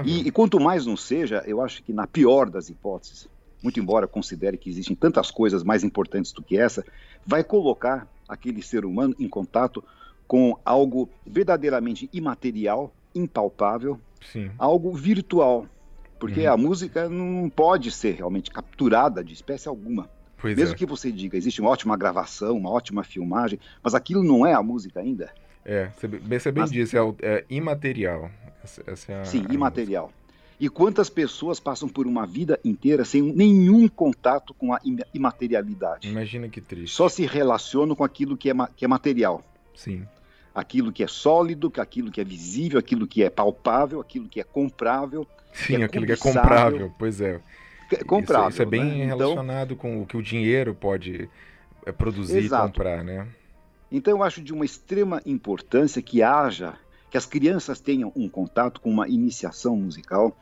E, e, quanto mais não seja, eu acho que na pior das hipóteses, muito embora considere que existem tantas coisas mais importantes do que essa, vai colocar aquele ser humano em contato com algo verdadeiramente imaterial, impalpável, Sim. algo virtual, porque uhum. a música não pode ser realmente capturada de espécie alguma. Pois Mesmo é. que você diga, existe uma ótima gravação, uma ótima filmagem, mas aquilo não é a música ainda. É, você, bem mas, disse, é, é, imaterial. É a, sim, a imaterial. Música. E quantas pessoas passam por uma vida inteira sem nenhum contato com a imaterialidade? Imagina que triste. Só se relacionam com aquilo que é, que é material. Sim. Aquilo que é sólido, aquilo que é visível, aquilo que é palpável, aquilo que é comprável, Sim, é aquilo que é comprável, pois é. é comprável. Isso, isso é bem né? Então relacionado então, com o que o dinheiro pode é, produzir exato. e comprar, né? Então eu acho de uma extrema importância que haja, que as crianças tenham um contato com uma iniciação musical.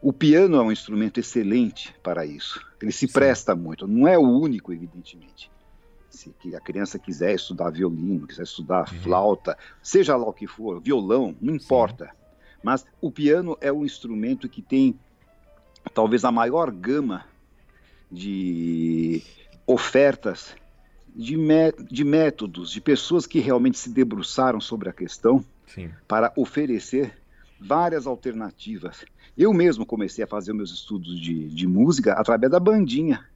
O piano é um instrumento excelente para isso. Ele se Sim. presta muito. Não é o único, evidentemente. Se que a criança quiser estudar violino, quiser estudar uhum. flauta, seja lá o que for, violão, não importa. Sim mas o piano é um instrumento que tem talvez a maior gama de ofertas, de, de métodos, de pessoas que realmente se debruçaram sobre a questão Sim. para oferecer várias alternativas. Eu mesmo comecei a fazer meus estudos de, de música através da bandinha.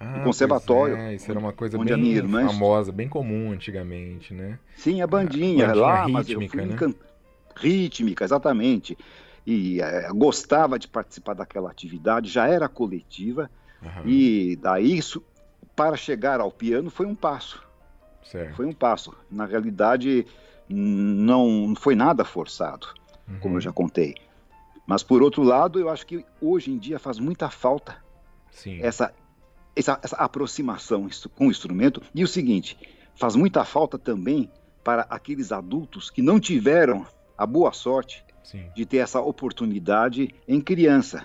Ah, conservatório. É, isso era uma coisa bem irmã famosa, bem comum antigamente, né? Sim, a bandinha, a bandinha lá, rítmica, né? rítmica, exatamente. e é, gostava de participar daquela atividade, já era coletiva, uhum. e daí isso, para chegar ao piano, foi um passo. Certo. Foi um passo. Na realidade, não foi nada forçado, uhum. como eu já contei. Mas, por outro lado, eu acho que hoje em dia faz muita falta essa, essa, essa aproximação com o instrumento. E o seguinte, faz muita falta também para aqueles adultos que não tiveram a boa sorte Sim. de ter essa oportunidade em criança.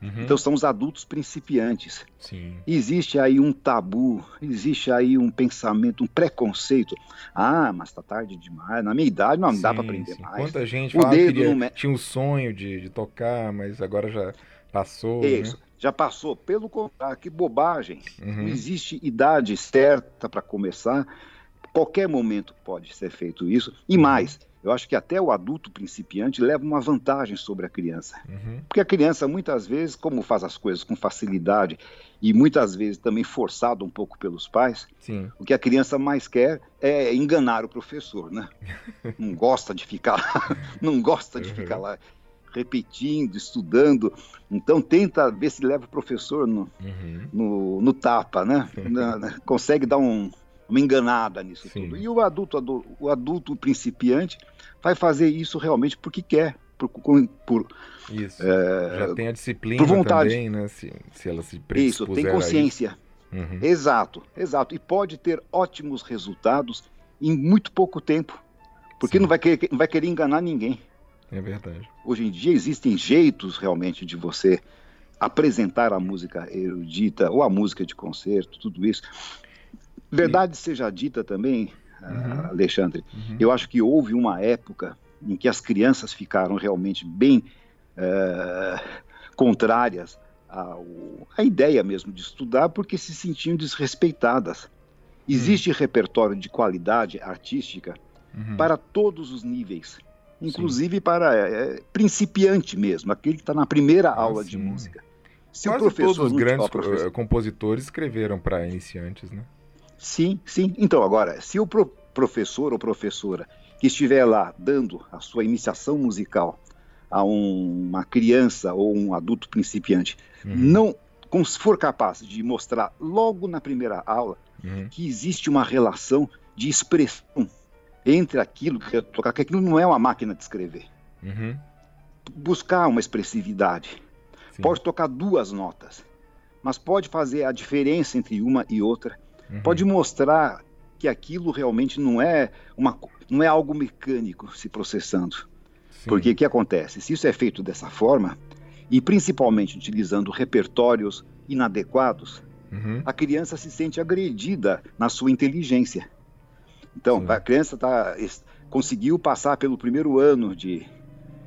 Uhum. Então são os adultos principiantes. Sim. Existe aí um tabu, existe aí um pensamento, um preconceito. Ah, mas tá tarde demais. Na minha idade não sim, dá para aprender sim. mais. Quanta gente o dedo queria, não... tinha um sonho de, de, tocar, mas agora já passou. Né? Isso. Né? Já passou. Pelo contrário, que bobagem. Uhum. Não existe idade certa para começar. Qualquer momento pode ser feito isso. E uhum. mais, eu acho que até o adulto principiante leva uma vantagem sobre a criança. Uhum. Porque a criança, muitas vezes, como faz as coisas com facilidade e muitas vezes também forçado um pouco pelos pais, Sim. o que a criança mais quer é enganar o professor, né? não gosta de ficar lá, não gosta de uhum. ficar lá repetindo, estudando. Então tenta ver se leva o professor no, uhum. no, no, tapa, né? Consegue dar um, uma enganada nisso Sim. tudo. E o adulto, o adulto principiante vai fazer isso realmente porque quer, por, por isso. É, Já tem a disciplina por vontade. também, né? Se, se ela se Isso, tem consciência. Uhum. Exato, exato. E pode ter ótimos resultados em muito pouco tempo. Porque não vai, querer, não vai querer enganar ninguém. É verdade. Hoje em dia existem jeitos realmente de você apresentar a música erudita ou a música de concerto, tudo isso. Verdade seja dita também, uhum. Alexandre, uhum. eu acho que houve uma época em que as crianças ficaram realmente bem uh, contrárias ao, à ideia mesmo de estudar porque se sentiam desrespeitadas. Existe uhum. repertório de qualidade artística uhum. para todos os níveis, inclusive sim. para é, principiante mesmo, aquele que está na primeira ah, aula de música. Se Quase o professor todos os grandes professor... compositores escreveram para iniciantes, né? Sim, sim. Então, agora, se o pro professor ou professora que estiver lá dando a sua iniciação musical a um, uma criança ou um adulto principiante, uhum. não for capaz de mostrar logo na primeira aula uhum. que existe uma relação de expressão entre aquilo que é tocar, que aquilo não é uma máquina de escrever. Uhum. Buscar uma expressividade. Sim. Pode tocar duas notas, mas pode fazer a diferença entre uma e outra Uhum. Pode mostrar que aquilo realmente não é, uma, não é algo mecânico se processando. Sim. Porque o que acontece? Se isso é feito dessa forma, e principalmente utilizando repertórios inadequados, uhum. a criança se sente agredida na sua inteligência. Então, Sim. a criança tá, conseguiu passar pelo primeiro ano de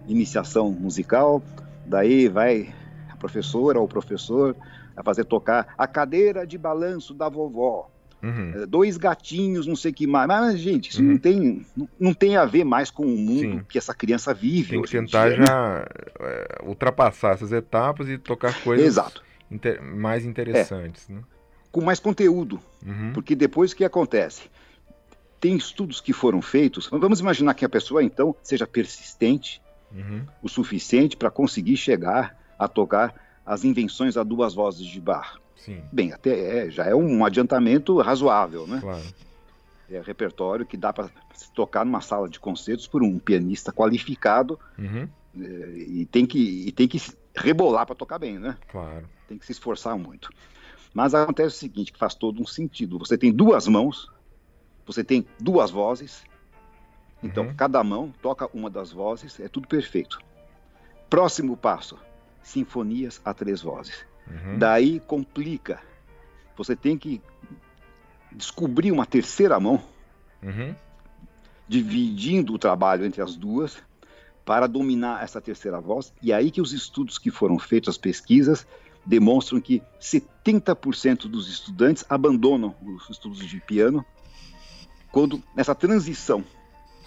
iniciação musical, daí vai a professora ou o professor a fazer tocar a cadeira de balanço da vovó. Uhum. É, dois gatinhos, não sei o que mais. Mas, gente, isso uhum. não, tem, não, tem a ver mais com o mundo Sim. que essa criança vive. Tem que tentar dia, já né? É, ultrapassar essas etapas e tocar coisas Exato. Inter mais interessantes. É. Né? Com mais conteúdo. Uhum. Porque depois o que acontece? Tem estudos que foram feitos. Vamos imaginar que a pessoa, então, seja persistente uhum. o suficiente para conseguir chegar a tocar as invenções a duas vozes de bar. Sim. Bem, até é, já é um adiantamento razoável, né? Claro. É repertório que dá para tocar numa sala de concertos por um pianista qualificado uhum. é, e, tem que, e tem que rebolar para tocar bem, né? Claro. Tem que se esforçar muito. Mas acontece o seguinte, que faz todo um sentido. Você tem duas mãos, você tem duas vozes, então uhum. cada mão toca uma das vozes, é tudo perfeito. Próximo passo, sinfonias a três vozes. Uhum. Daí complica. Você tem que descobrir uma terceira mão, uhum. dividindo o trabalho entre as duas para dominar essa terceira voz. E aí que os estudos que foram feitos, as pesquisas, demonstram que 70% dos estudantes abandonam os estudos de piano quando nessa transição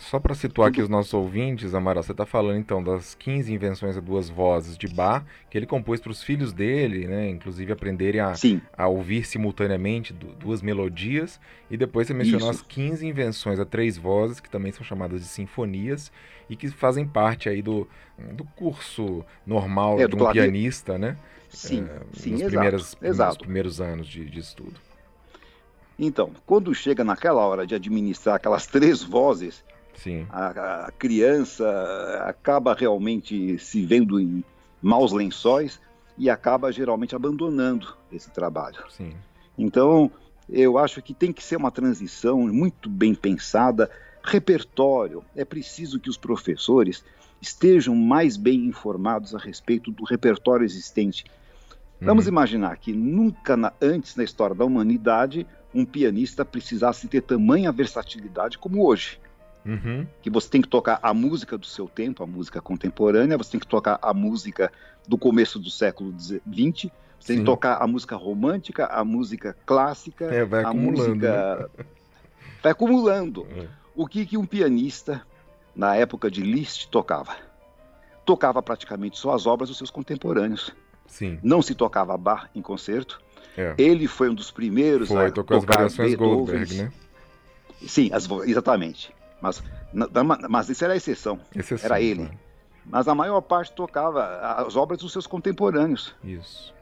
só para situar aqui os nossos ouvintes, Amaral, você está falando então das 15 invenções a duas vozes de Bach, que ele compôs para os filhos dele, né, inclusive aprenderem a, a ouvir simultaneamente duas melodias, e depois você mencionou Isso. as 15 invenções a três vozes, que também são chamadas de sinfonias, e que fazem parte aí do, do curso normal é, de um pianista, né? Sim, é, sim, nos, exato, primeiros, exato. nos primeiros anos de, de estudo. Então, quando chega naquela hora de administrar aquelas três vozes, a, a, criança acaba realmente se vendo em maus lençóis e acaba geralmente abandonando esse trabalho. Sim. Então, eu acho que tem que ser uma transição muito bem pensada. Repertório, é preciso que os professores estejam mais bem informados a respeito do repertório existente. Vamos uhum. imaginar que nunca na, antes na história da humanidade um pianista precisasse ter tamanha versatilidade como hoje. Uhum. Que você tem que tocar a música do seu tempo, a música contemporânea, você tem que tocar a música do começo do século XX, você tem que tocar a música romântica, a música clássica, é, vai a música. Né? Vai acumulando. É. O que, que um pianista, na época de Liszt, tocava? Tocava praticamente só as obras dos seus contemporâneos. Sim. Não se tocava bar em concerto, é. Ele foi um dos primeiros foi, a tocar as variações Goldberg, né? Sim, as, exatamente. Mas, mas isso era a exceção. exceção era ele. Claro. Mas a maior parte tocava as obras dos seus contemporâneos. Isso.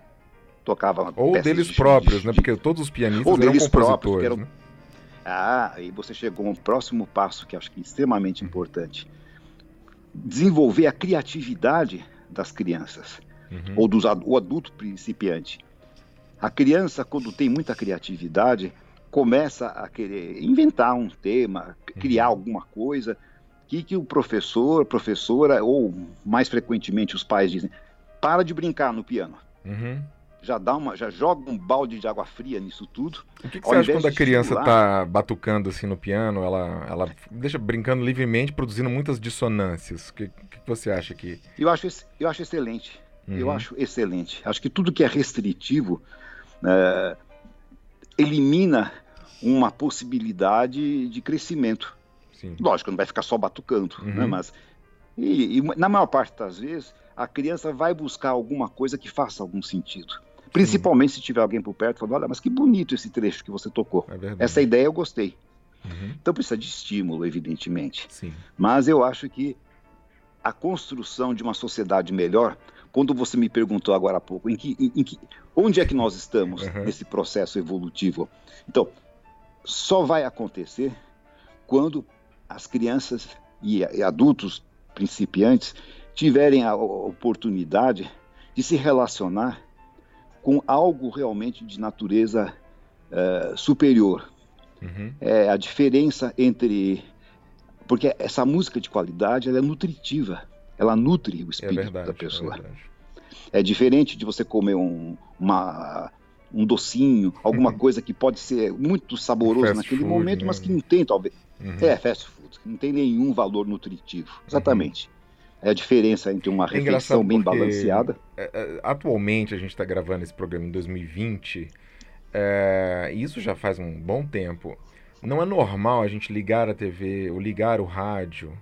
Tocava Ou deles de, próprios, de, né? Porque todos os pianistas ou eram compositores, eram... né? Ah, e você chegou a um próximo passo que acho que é extremamente importante. Desenvolver a criatividade das crianças. Uhum. Ou do adulto principiante. A criança, quando tem muita criatividade, começa a querer inventar um tema, criar uhum. alguma coisa que, que o professor, professora, ou mais frequentemente os pais dizem, para de brincar no piano. Uhum. Já dá uma, já joga um balde de água fria nisso tudo. O que, que você acha quando a criança está batucando assim no piano, ela, ela deixa brincando livremente, produzindo muitas dissonâncias? O que, que você acha que? Eu acho, eu acho excelente. Uhum. Eu acho excelente. Acho que tudo que é restritivo é, elimina uma possibilidade de crescimento. Sim. Lógico, não vai ficar só batucando, né, uhum. né? mas e, e, na maior parte das vezes a criança vai buscar alguma coisa que faça algum sentido. Principalmente Sim. se tiver alguém por perto falando, olha, mas que bonito esse trecho que você tocou. É Essa ideia eu gostei. Uhum. Então precisa de estímulo, evidentemente. Sim. Mas eu acho que a construção de uma sociedade melhor quando você me perguntou agora há pouco, em que, em, em que, onde é que nós estamos uhum. nesse processo evolutivo? Então, só vai acontecer quando as crianças e, adultos principiantes tiverem a oportunidade de se relacionar com algo realmente de natureza uh, superior. Uhum. É a diferença entre. Porque essa música de qualidade ela é nutritiva ela nutre o é espírito é verdade, da pessoa. É, é, diferente de você comer um, uma, um docinho, alguma coisa que pode ser muito saboroso fast naquele food, momento, né? mas que não tem, talvez. Uhum. É, fast food, que não tem nenhum valor nutritivo. Uhum. Exatamente. Uhum. É a diferença entre uma é refeição bem balanceada. Atualmente, a gente está gravando esse programa em 2020, é, isso já faz um bom tempo. Não é normal a gente ligar a TV ou ligar o rádio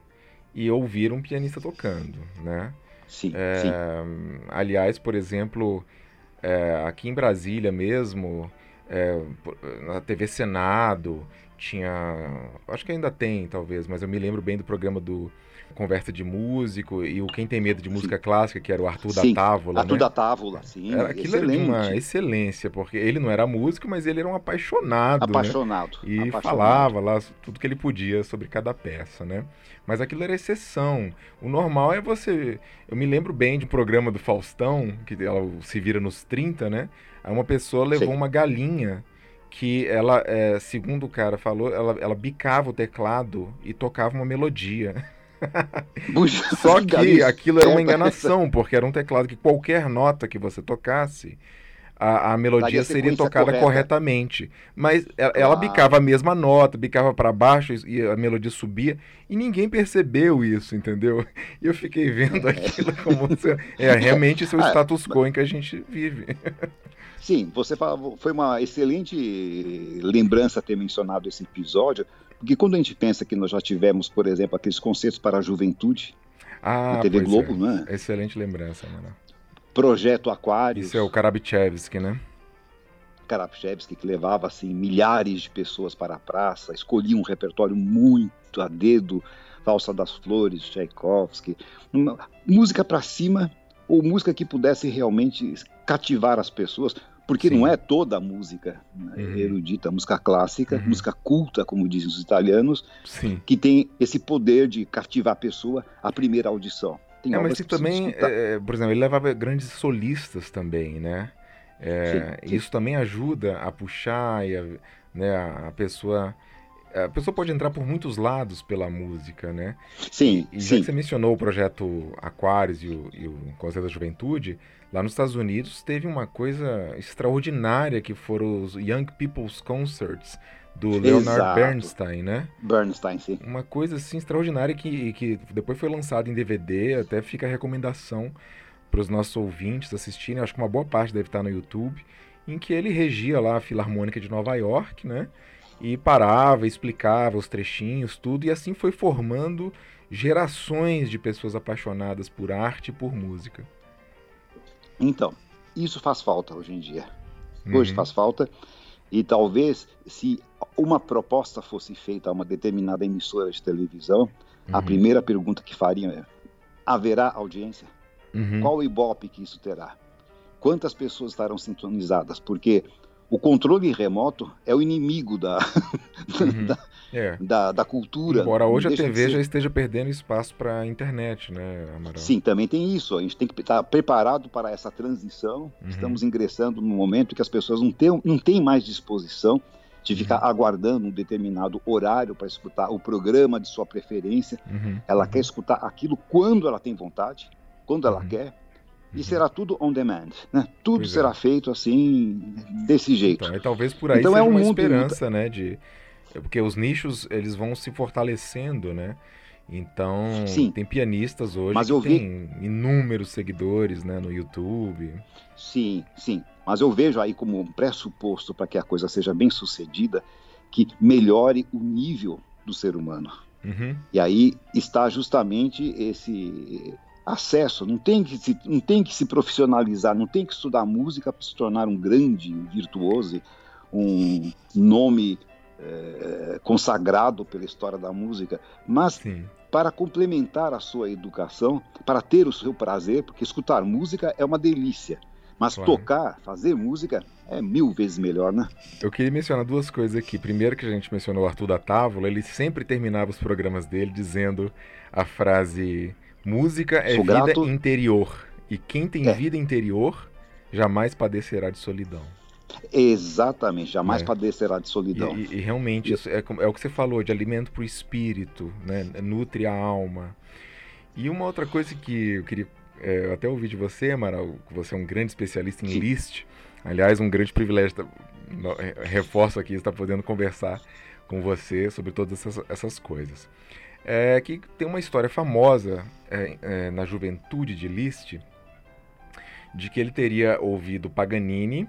e ouvir um pianista tocando, né? Sim, é, sim. Aliás, por exemplo, é, aqui em Brasília mesmo, é, na TV Senado, tinha. Acho que ainda tem, talvez, mas eu me lembro bem do programa do Conversa de Músico e o Quem Tem Medo de Música sim. Clássica, que era o Arthur sim, da Távola. Arthur né? da Távola, sim. Era, aquilo excelente. era de uma excelência, porque ele não era músico, mas ele era um apaixonado. Né? Apaixonado. Né? E apaixonado. falava lá tudo que ele podia sobre cada peça, né? Mas aquilo era exceção. O normal é você. Eu me lembro bem de um programa do Faustão, que ela se vira nos 30, né? Aí uma pessoa levou sim. uma galinha que ela, é, segundo o cara falou, ela, ela bicava o teclado e tocava uma melodia. Só que aquilo era uma enganação, porque era um teclado que qualquer nota que você tocasse, a, a melodia seria tocada correta. corretamente. Mas ela, ela, bicava a mesma nota, bicava para baixo e a melodia subia, e ninguém percebeu isso, entendeu? E eu fiquei vendo é. aquilo como. é, realmente isso é o ah, status quo em que a gente vive. Sim, você fala, foi uma excelente lembrança ter mencionado esse episódio, Porque quando a gente pensa que nós já tivemos, por exemplo, aqueles concertos para a juventude, ah, na TV Globo, é. não é? Excelente lembrança, mano. Projeto Aquário. Isso é o Karabichevski, né? Karapchevski, que levava assim, milhares de pessoas para a praça, escolhia um repertório muito a dedo, Valsa das Flores, Tchaikovsky, uma, música para cima ou música que pudesse realmente cativar as pessoas, porque Sim. não é toda a música né, uhum. erudita, música clássica, uhum. música culta, como dizem os italianos, Sim. que tem esse poder de cativar a pessoa à primeira audição. Tem é, mas também, é, por exemplo, ele levava grandes solistas também, né? É, sim, sim. Isso também ajuda a puxar e a, né, a pessoa a pessoa pode entrar por muitos lados pela música, né? Sim. E, já que você mencionou o projeto Aquários e o, e o Conselho da Juventude, lá nos Estados Unidos teve uma coisa extraordinária que foram os Young People's Concerts do Leonard Exato. Bernstein, né? Bernstein, sim. Uma coisa assim extraordinária que, que depois foi lançado em DVD, até fica a recomendação para os nossos ouvintes assistirem, acho que uma boa parte deve estar no YouTube, em que ele regia lá a Filarmônica de Nova York, né? E parava, explicava os trechinhos, tudo, e assim foi formando gerações de pessoas apaixonadas por arte e por música. Então, isso faz falta hoje em dia. Hoje uhum. faz falta. E talvez, se uma proposta fosse feita a uma determinada emissora de televisão, uhum. a primeira pergunta que fariam é: haverá audiência? Uhum. Qual o ibope que isso terá? Quantas pessoas estarão sintonizadas? Porque o controle remoto é o inimigo da, uhum. da, é. da, da, cultura. Embora hoje a TV já esteja perdendo espaço para a internet, né, Amaral? Sim, também tem isso. A gente tem que estar preparado para essa transição. Uhum. Estamos ingressando num momento que as pessoas não têm, não têm mais disposição de ficar uhum. aguardando um determinado horário para escutar o programa de sua preferência. Uhum. Ela quer escutar aquilo quando ela tem vontade quando ela uhum. quer, e uhum. será tudo on demand, né? Tudo pois será é. feito assim, desse jeito. Então, e talvez por aí então, seja é um uma esperança, muito... né, de porque os nichos eles vão se fortalecendo, né? Então, Sim. tem pianistas hoje Mas que eu vi... inúmeros seguidores, né, no YouTube. Sim, sim. Mas eu vejo aí como um pressuposto para que a coisa seja bem sucedida, que melhore o nível do ser humano. Uhum. E aí está justamente esse acesso, não tem que se, não tem que se profissionalizar, não tem que estudar música para se tornar um grande virtuoso, um nome é, consagrado pela história da música, mas Sim. para complementar a sua educação, para ter o seu prazer, porque escutar música é uma delícia. Mas claro. tocar, fazer música é mil vezes melhor, né? Eu queria mencionar duas coisas aqui. Primeiro que a gente mencionou o Arthur da Távola, ele sempre terminava os programas dele dizendo a frase Música é Sou vida grato. interior. E quem tem é. vida interior jamais padecerá de solidão. Exatamente, jamais é. padecerá de solidão. E, e realmente, isso é, é, o que você falou, de alimento para o espírito, né? nutre a alma. E uma outra coisa que eu queria é, eu até ouvi de você, Amaral, que você é um grande especialista em Sim. list. Aliás, um grande privilégio, tá, reforço aqui, estar podendo conversar com você sobre todas essas, essas coisas é, que tem uma história famosa é, é, na juventude de Liszt, de que ele teria ouvido Paganini,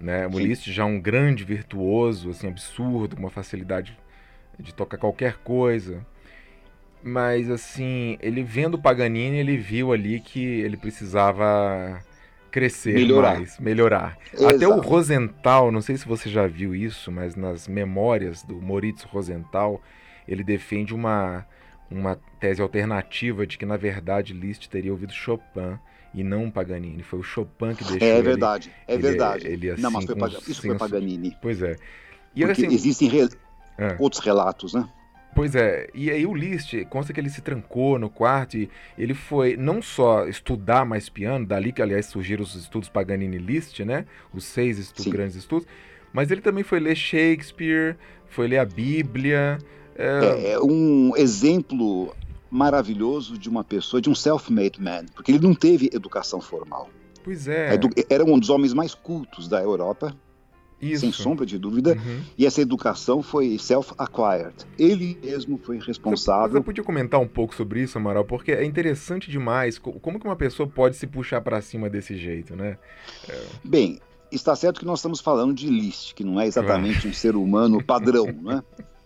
né? O Liszt já um grande virtuoso, assim, absurdo, com uma facilidade de tocar qualquer coisa. Mas, assim, ele vendo Paganini, ele viu ali que ele precisava crescer melhorar. mais, melhorar. Exato. Até o Rosenthal, não sei se você já viu isso, mas nas memórias do Moritz Rosenthal, ele defende uma, uma tese alternativa de que, na verdade, Liszt teria ouvido Chopin e não Paganini. Foi o Chopin que deixou. É ele, verdade, é ele, verdade. Ele, assim, não, mas foi, isso foi Paganini. Pois é. E Porque assim... existem re... é. outros relatos, né? Pois é, e aí o Liszt, consta que ele se trancou no quarto e ele foi não só estudar mais piano, dali que aliás surgiram os estudos Paganini Liszt, né? Os seis estudos, grandes estudos, mas ele também foi ler Shakespeare, foi ler a Bíblia, é... é um exemplo maravilhoso de uma pessoa, de um self-made man, porque ele não teve educação formal. Pois é. Era um dos homens mais cultos da Europa, Isso. sem sombra de dúvida, uhum. e essa educação foi self-acquired. Ele mesmo foi responsável. Você, você podia comentar um pouco sobre isso, Amaral, porque é interessante demais como que uma pessoa pode se puxar para cima desse jeito, né? É... Bem, está certo que nós estamos falando de Liszt, que não é exatamente um ser humano padrão, né?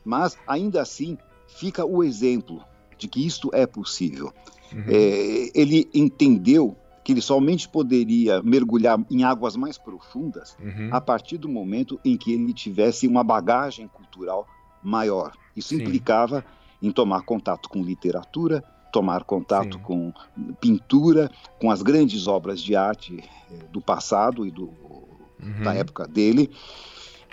Mas, ainda assim, fica o exemplo de que isto é possível. Uhum. É, ele entendeu que ele somente poderia mergulhar em águas mais profundas uhum. a partir do momento em que ele tivesse uma bagagem cultural maior. Isso Sim. implicava em tomar contato com literatura, tomar contato Sim. com pintura, com as grandes obras de arte eh, do passado e do, uhum. da época dele.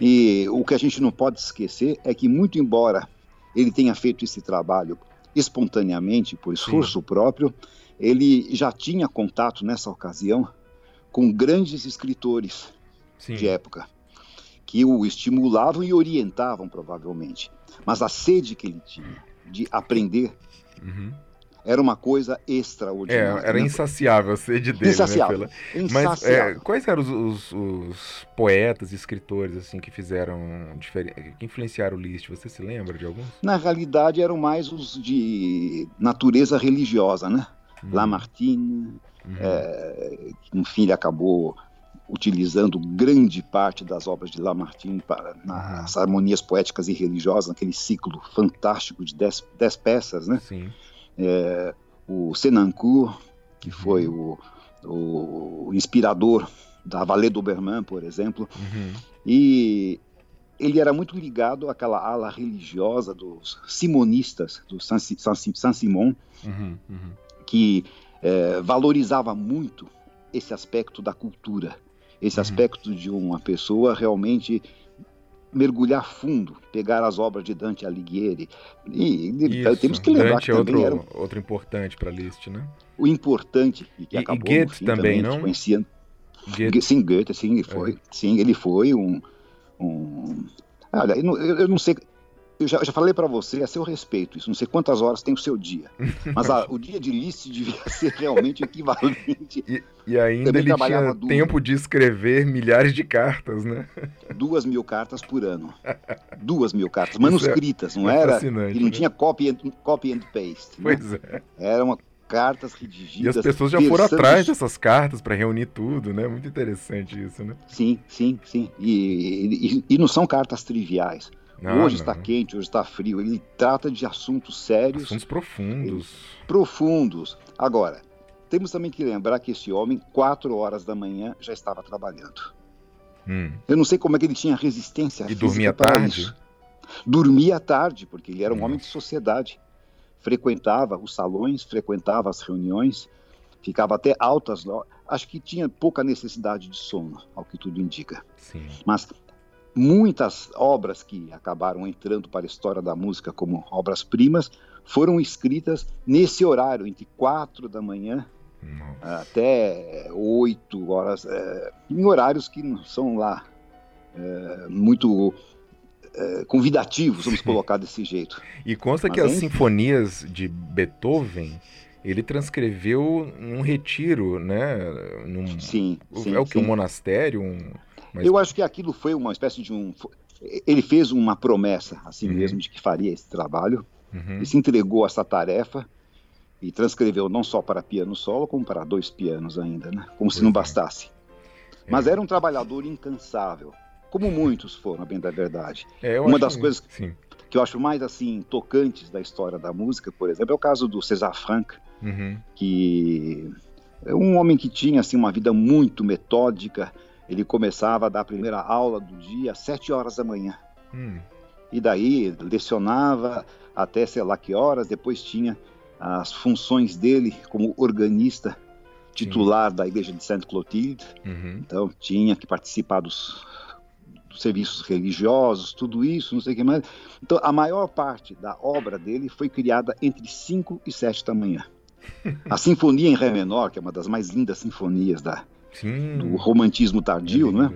E o que a gente não pode esquecer é que, muito embora ele tenha feito esse trabalho espontaneamente, por esforço Sim. próprio, ele já tinha contato nessa ocasião com grandes escritores Sim. de época que o estimulavam e orientavam provavelmente. Mas a sede que ele tinha de aprender uhum. Era uma coisa extraordinária. É, era né? insaciável a sede dele. Né, insaciável. Né, pela... Mas é, quais eram os, os, os, poetas e escritores assim que fizeram que influenciaram o Liszt? Você se lembra de alguns? Na realidade eram mais os de natureza religiosa, né? Uhum. Lamartine, uhum. é, enfim, ele acabou utilizando grande parte das obras de Lamartine para, nas uhum. harmonias poéticas e religiosas, naquele ciclo fantástico de dez, dez peças, né? Sim. É, o Senancourt, que uhum. foi o, o, inspirador da Vallée d'Obermann, por exemplo, uhum. e ele era muito ligado àquela ala religiosa dos simonistas, do Saint-Simon, uhum, uhum que é, valorizava muito esse aspecto da cultura, esse uhum. aspecto de uma pessoa realmente mergulhar fundo, pegar as obras de Dante Alighieri. E, Isso. temos que lembrar Dante que é outro, era outro importante para a lista, né? O importante e que e, acabou e Goethe fim, também, não? Conhecia... Goethe. Sim, Goethe, sim, ele foi. É. Sim, ele foi um, um... Olha, eu não, eu não sei eu já, já falei para você, a seu respeito, isso não sei quantas horas tem o seu dia, mas a, o dia de Liszt devia ser realmente equivalente. E, e ainda Também ele tinha duas, tempo de escrever milhares de cartas, né? Duas mil cartas por ano. Duas mil cartas, manuscritas, é, não é era? E não né? tinha copy and, copy and paste. Né? Pois é. Era uma cartas redigidas. E as pessoas já foram atrás dessas cartas para reunir tudo, né? Muito interessante isso, né? Sim, sim, sim. E, e, e não são cartas triviais. Não, hoje não. está quente, hoje está frio. Ele trata de assuntos sérios. Assuntos profundos. Profundos. Agora, temos também que lembrar que esse homem, quatro horas da manhã, já estava trabalhando. Hum. Eu não sei como é que ele tinha resistência E dormia tarde? Isso. Dormia tarde, porque ele era um Nossa. homem de sociedade. Frequentava os salões, frequentava as reuniões, ficava até altas. Acho que tinha pouca necessidade de sono, ao que tudo indica. Sim. Mas Muitas obras que acabaram entrando para a história da música como obras-primas foram escritas nesse horário, entre quatro da manhã Nossa. até oito horas, é, em horários que não são lá é, muito é, convidativos, vamos colocar desse jeito. E consta Mas que as sinfonias de Beethoven ele transcreveu num retiro, né? Num, sim, sim. É o que? Um monastério? Um... Mas... Eu acho que aquilo foi uma espécie de um. Ele fez uma promessa a si uhum. mesmo de que faria esse trabalho uhum. e se entregou a essa tarefa e transcreveu não só para piano solo, como para dois pianos ainda, né? Como pois se não é. bastasse. É. Mas era um trabalhador incansável, como muitos foram, bem da verdade. É, uma das coisas sim. que eu acho mais assim tocantes da história da música, por exemplo, é o caso do César Franck, uhum. que é um homem que tinha assim uma vida muito metódica, ele começava a dar a primeira aula do dia às sete horas da manhã. Hum. E daí lecionava até sei lá que horas, depois tinha as funções dele como organista titular Sim. da igreja de Sainte Clotilde. Uhum. Então tinha que participar dos, dos, serviços religiosos, tudo isso, não sei o que mais. Então a maior parte da obra dele foi criada entre 5 e 7 da manhã. A Sinfonia em Ré menor, que é uma das mais lindas sinfonias da, Sim. do romantismo tardio, é né?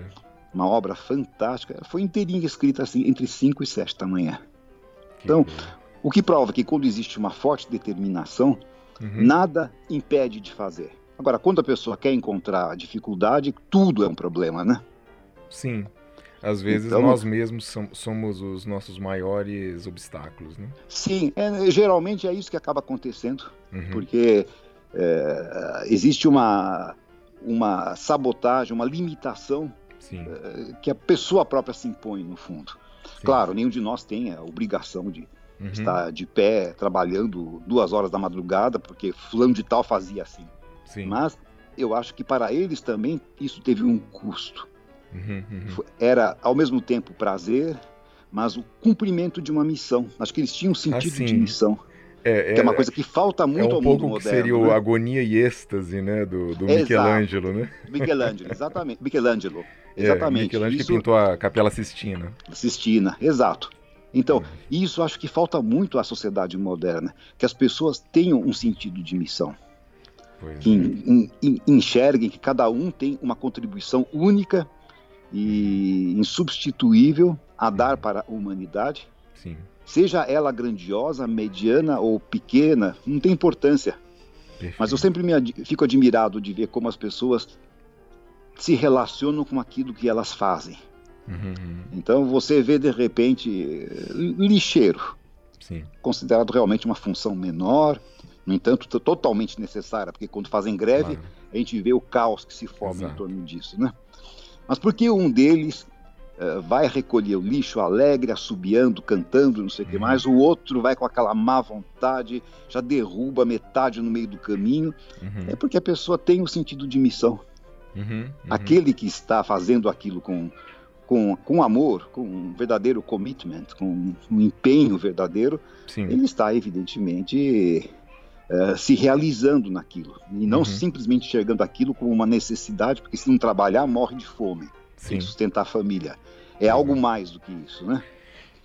Uma obra fantástica. Foi inteirinha escrita assim entre 5 e 7 da manhã. Então, o que prova que quando existe uma forte determinação, uhum. nada impede de fazer. Agora, quando a pessoa quer encontrar dificuldade, tudo é um problema, né? Sim. Às vezes então, nós mesmos somos os nossos maiores obstáculos, né? Sim, é, geralmente é isso que acaba acontecendo, uhum. porque é, existe uma uma sabotagem, uma limitação uh, que a pessoa própria se impõe, no fundo. Sim. Claro, nenhum de nós tem a obrigação de uhum. estar de pé trabalhando duas horas da madrugada, porque fulano de tal fazia assim. Sim. Mas eu acho que para eles também isso teve um custo. Uhum, uhum. Era ao mesmo tempo prazer, mas o cumprimento de uma missão. Acho que eles tinham sentido assim, de missão. É, que é uma coisa que falta muito é um ao mundo pouco moderno. seria né? agonia e êxtase, né, do, do Michelangelo, né? Michelangelo, exatamente. Michelangelo, é, exatamente. É, Michelangelo isso... que pintou a Capela Sistina. Sistina, exato. Então, uhum. isso acho que falta muito à sociedade moderna, que as pessoas tenham um sentido de missão. que é. enxerguem que cada um tem uma contribuição única e insubstituível a dar para a humanidade. Sim. Seja ela grandiosa, mediana ou pequena, não tem importância. Perfeito. Mas eu sempre me ad fico admirado de ver como as pessoas se relacionam com aquilo que elas fazem. Uhum. Então você vê de repente lixeiro, Sim. considerado realmente uma função menor, no entanto totalmente necessária, porque quando fazem greve claro. a gente vê o caos que se forma Exato. em torno disso, né? Mas por que um deles vai recolher o lixo alegre, assobiando, cantando, não sei o uhum. que mais, o outro vai com aquela má vontade, já derruba metade no meio do caminho? Uhum. É porque a pessoa tem o um sentido de missão. Uhum, uhum. Aquele que está fazendo aquilo com, com, com amor, com um verdadeiro commitment, com um empenho verdadeiro, Sim. ele está evidentemente uh, se realizando naquilo e não uhum. simplesmente enxergando aquilo como uma necessidade, porque se não trabalhar morre de fome, Sim. tem que sustentar a família. É uhum. algo mais do que isso, né?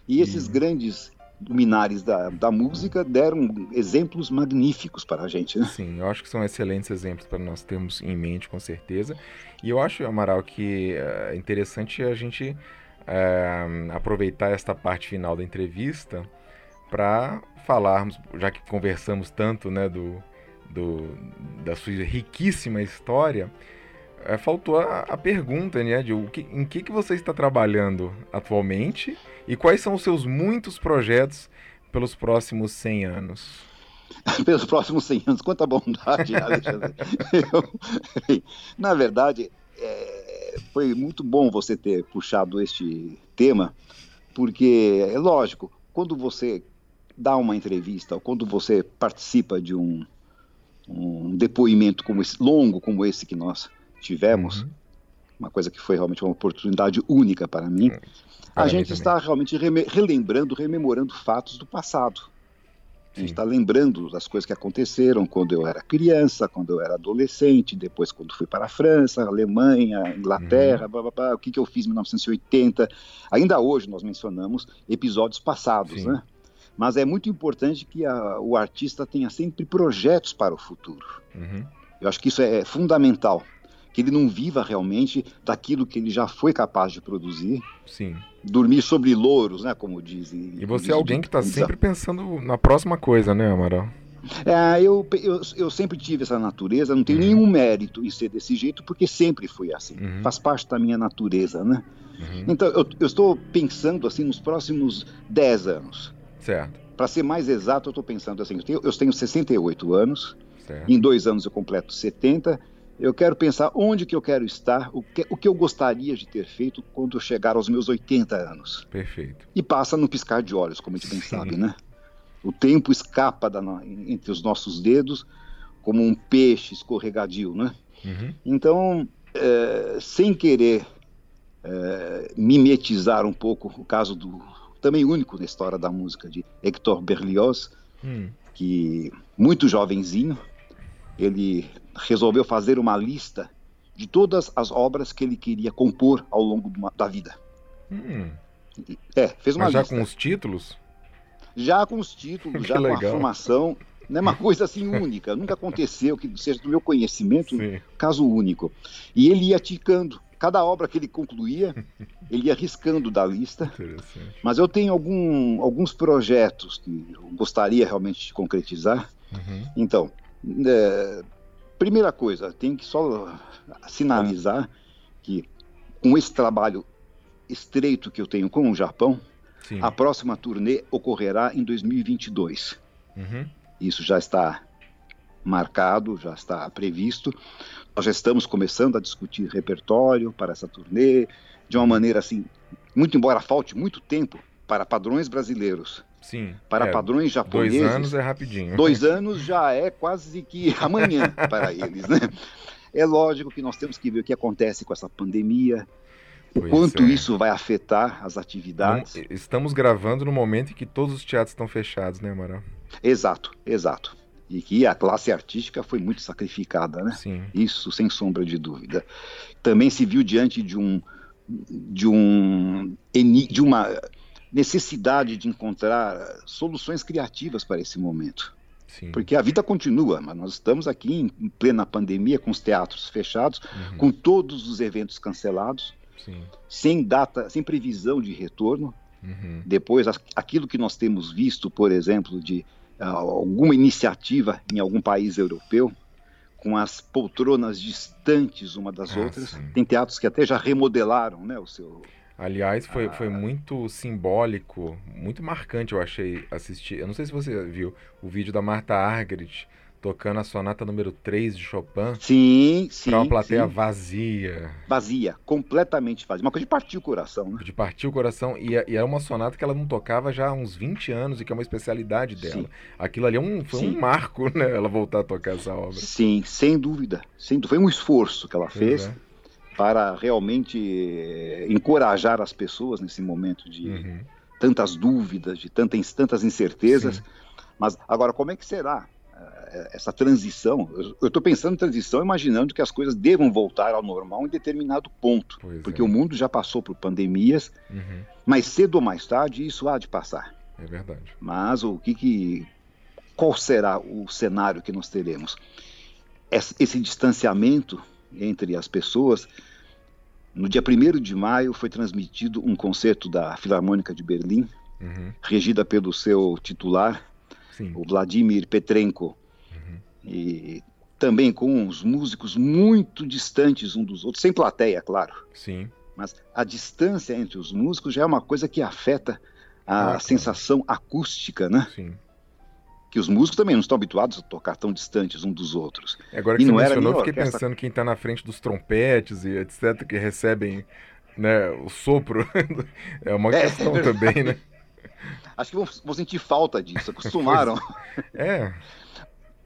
E esses grandes luminares da, da música deram exemplos magníficos para a gente. Né? Sim, eu acho que são excelentes exemplos para nós termos em mente, com certeza. E eu acho, Amaral, que é interessante a gente é, aproveitar esta parte final da entrevista para falarmos, já que conversamos tanto né, do, do, da sua riquíssima história, é, faltou a, a, pergunta, né, de o que, em que, que você está trabalhando atualmente e quais são os seus muitos projetos pelos próximos 100 anos? pelos próximos 100 anos, quanta bondade, Alexandre. Eu, na verdade, é, foi muito bom você ter puxado este tema, porque é lógico, quando você dá uma entrevista, ou quando você participa de um, um depoimento como esse, longo como esse que nós tivemos, uhum. uma coisa que foi realmente uma oportunidade única para mim, é, para a gente está realmente relembrando, rememorando fatos do passado. A gente está lembrando das coisas que aconteceram quando eu era criança, quando eu era adolescente, depois quando fui para a França, Alemanha, Inglaterra, uhum. blá, blá, blá, o que, que eu fiz em 1980. Ainda hoje nós mencionamos episódios passados, Sim. né? Mas é muito importante que a, o artista tenha sempre projetos para o futuro. Uhum. Eu acho que isso é fundamental. Que ele não viva realmente daquilo que ele já foi capaz de produzir. Sim. Dormir sobre louros, né? Como dizem. E você é alguém que está sempre pensando na próxima coisa, né, Amaral? É, eu, eu, eu, sempre tive essa natureza, não tenho uhum. nenhum mérito em ser desse jeito, porque sempre fui assim. Uhum. Faz parte da minha natureza, né? Uhum. Então, eu, eu, estou pensando assim nos próximos 10 anos. Certo. Para ser mais exato, eu estou pensando assim: eu tenho, eu tenho 68 anos, certo. em dois anos eu completo 70. Eu quero pensar onde que eu quero estar, o que, o que eu gostaria de ter feito quando eu chegar aos meus 80 anos. Perfeito. E passa no piscar de olhos, como a gente bem sabe, né? O tempo escapa da, entre os nossos dedos como um peixe escorregadio, né? Uhum. Então, é, sem querer é, mimetizar um pouco o caso do também único na história da música, de Hector Berlioz, hum. que muito jovenzinho, ele resolveu fazer uma lista de todas as obras que ele queria compor ao longo da vida. Hum. É, fez uma Mas já lista. com os títulos? Já com os títulos, já legal. com a formação. Não é uma coisa assim única, nunca aconteceu que seja do meu conhecimento, Sim. caso único. E ele ia ticando cada obra que ele concluía, ele ia riscando da lista. Mas eu tenho algum, alguns projetos que eu gostaria realmente de concretizar. Uhum. Então, é, primeira coisa, tenho que só sinalizar que com esse trabalho estreito que eu tenho com o Japão, Sim. a próxima turnê ocorrerá em 2022. Uhum. Isso já está marcado, já está previsto. Nós já estamos começando a discutir repertório para essa turnê de uma maneira assim muito embora falte muito tempo para padrões brasileiros, Sim. para é, padrões japoneses. Dois anos é rapidinho. Dois anos já é quase que amanhã para eles, né? É lógico que nós temos que ver o que acontece com essa pandemia, o quanto é. isso vai afetar as atividades. Não, estamos gravando no momento em que todos os teatros estão fechados, né, Amaral? Exato, exato. E que a classe artística foi muito sacrificada, né? Sim. Isso sem sombra de dúvida. Também se viu diante de um de um de uma necessidade de encontrar soluções criativas para esse momento. Sim. Porque a vida continua, mas nós estamos aqui em plena pandemia, com os teatros fechados, Uhum. com todos os eventos cancelados, Sim. sem data, sem previsão de retorno. Uhum. Depois, aquilo que nós temos visto, por exemplo, de ah, alguma iniciativa em algum país europeu, com as poltronas distantes uma das Ah, outras. sim. Tem teatros que até já remodelaram né, o seu. Aliás, foi, Ah. foi muito simbólico, muito marcante, eu achei assistir. Eu não sei se você viu o vídeo da Marta Argerich tocando a sonata número 3 de Chopin Sim, sim. para uma plateia sim. vazia, Vazia, completamente vazia. Uma coisa de partir o coração, né? de partir o coração. E, é- e é uma sonata que ela não tocava já há uns 20 anos e que é uma especialidade dela. Sim. Aquilo ali é um, foi Sim. um marco, né? Ela voltar a tocar essa obra. Sim, sem dúvida. Sem dúvida. Foi um esforço que ela fez é. Para realmente eh, encorajar as pessoas nesse momento de Uhum. tantas dúvidas, de tantas, tantas incertezas. Sim. Mas agora, como é que será eh, essa transição? Eu estou pensando em transição, imaginando que as coisas devam voltar ao normal em determinado ponto. Pois Porque é. o mundo já passou por pandemias, Uhum. mas cedo ou mais tarde isso há de passar. É verdade. Mas o que, que qual será o cenário que nós teremos? Esse distanciamento entre as pessoas. No dia 1 de maio foi transmitido um concerto da Filarmônica de Berlim, Uhum. regida pelo seu titular, Sim. o Vladimir Petrenko, Uhum. e também com os músicos muito distantes um dos outros, sem plateia, claro. Sim. Mas a distância entre os músicos já é uma coisa que afeta a Ah, claro. sensação acústica, né? Sim. Que os músicos também não estão habituados a tocar tão distantes um dos outros. Agora E que você não era mencionou, fiquei orquestra- pensando quem está na frente dos trompetes e etc, que recebem né, o sopro. é uma É, questão é também, né? Acho que vão, vão sentir falta disso, acostumaram. É,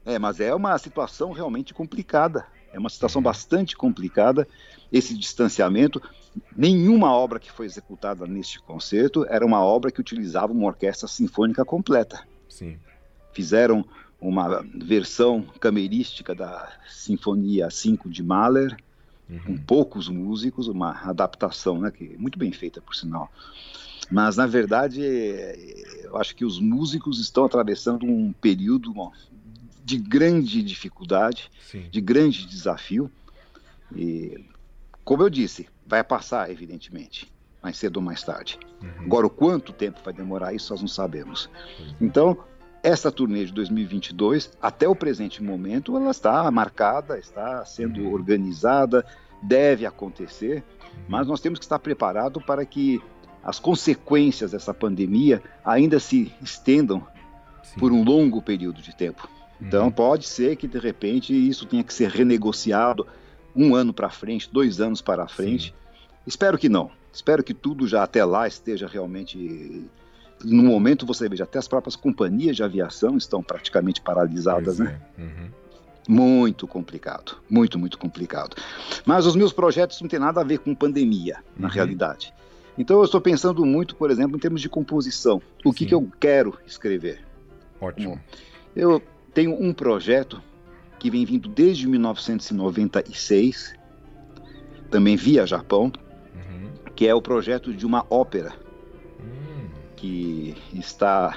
É, mas é uma situação realmente complicada. É uma situação bastante complicada esse distanciamento. Nenhuma obra que foi executada neste concerto era uma obra que utilizava uma orquestra sinfônica completa. sim. Fizeram uma versão camerística da Sinfonia 5 de Mahler, com Uhum. poucos músicos, uma adaptação, né, que muito bem feita por sinal. Mas na verdade, é, eu acho que os músicos estão atravessando um período bom, de grande dificuldade, Sim. de grande desafio. E, como eu disse, vai passar, evidentemente, mais cedo ou mais tarde. Uhum. Agora, o quanto tempo vai demorar, isso nós não sabemos. É. Então, essa turnê de 2022, até o presente momento, ela está marcada, está sendo Uhum. organizada, deve acontecer, mas nós temos que estar preparados para que as consequências dessa pandemia ainda se estendam Sim. por um longo período de tempo. Então, Uhum. pode ser que, de repente, isso tenha que ser renegociado um ano para frente, dois anos para frente. Espero que não. Espero que tudo já até lá esteja realmente. No momento, você veja, até as próprias companhias de aviação estão praticamente paralisadas, né? é. Uhum. Muito complicado. Muito, muito complicado. Mas os meus projetos não têm nada a ver com pandemia, na Uhum. realidade. Então, eu estou pensando muito, por exemplo, em termos de composição. O que, que eu quero escrever? Ótimo. Eu tenho um projeto que vem vindo desde 1996, também via Japão, Uhum. que é o projeto de uma ópera. Que está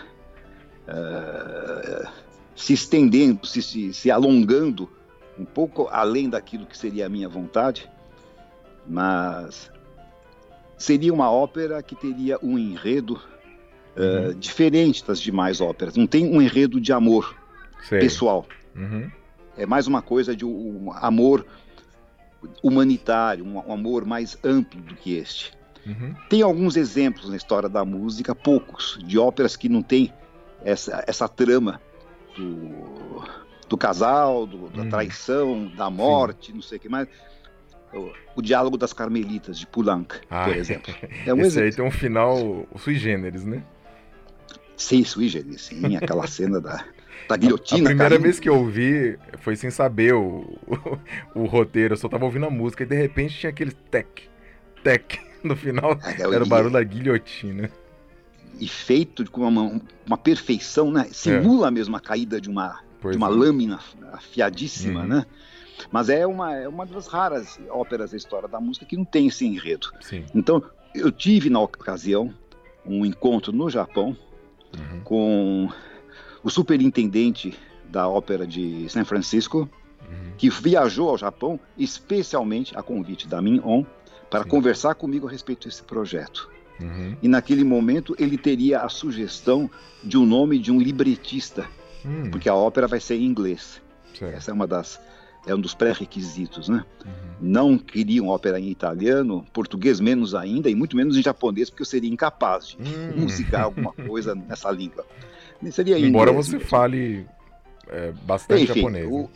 eh, se estendendo, se, se, se alongando um pouco além daquilo que seria a minha vontade, mas seria uma ópera que teria um enredo eh, Uhum. diferente das demais óperas. Não tem um enredo de amor Sei. pessoal. Uhum. É mais uma coisa de um amor humanitário, um, um amor mais amplo do que este. Uhum. Tem alguns exemplos na história da música, poucos, de óperas que não tem essa, essa trama do, do casal, do- da Uhum. traição, da morte, não sei o que mais. o, o Diálogo das Carmelitas, de Poulenc, Ah, por exemplo. É um Esse aí exemplo. tem um final sui generis, né? Sim, sui generis, sim, aquela cena da, da A guilhotina. primeira caindo. vez que eu ouvi foi sem saber o, o, o roteiro, eu só tava ouvindo a música e de repente tinha aquele tec, tec no final. É, Era o barulho da guilhotina. E feito com uma, uma perfeição, né? Simula mesmo a caída de uma, Pois de uma é. lâmina afiadíssima, Uhum. né? Mas é uma, é uma das raras óperas da história da música que não tem esse enredo. Sim. Então, eu tive na ocasião um encontro no Japão Uhum. com o superintendente da ópera de São Francisco, Uhum. que viajou ao Japão especialmente a convite da Min On para Sim. conversar comigo a respeito desse projeto. Uhum. E naquele momento ele teria a sugestão de um nome de um libretista, Hum, porque a ópera vai ser em inglês. certo. Essa é uma das é um dos pré-requisitos, né? Uhum. Não queriam ópera em italiano, português menos ainda e muito menos em japonês, porque eu seria incapaz de Hum. musicar alguma coisa nessa língua. Seria em Embora inglês você mesmo. fale é, bastante Enfim, japonês. o, né?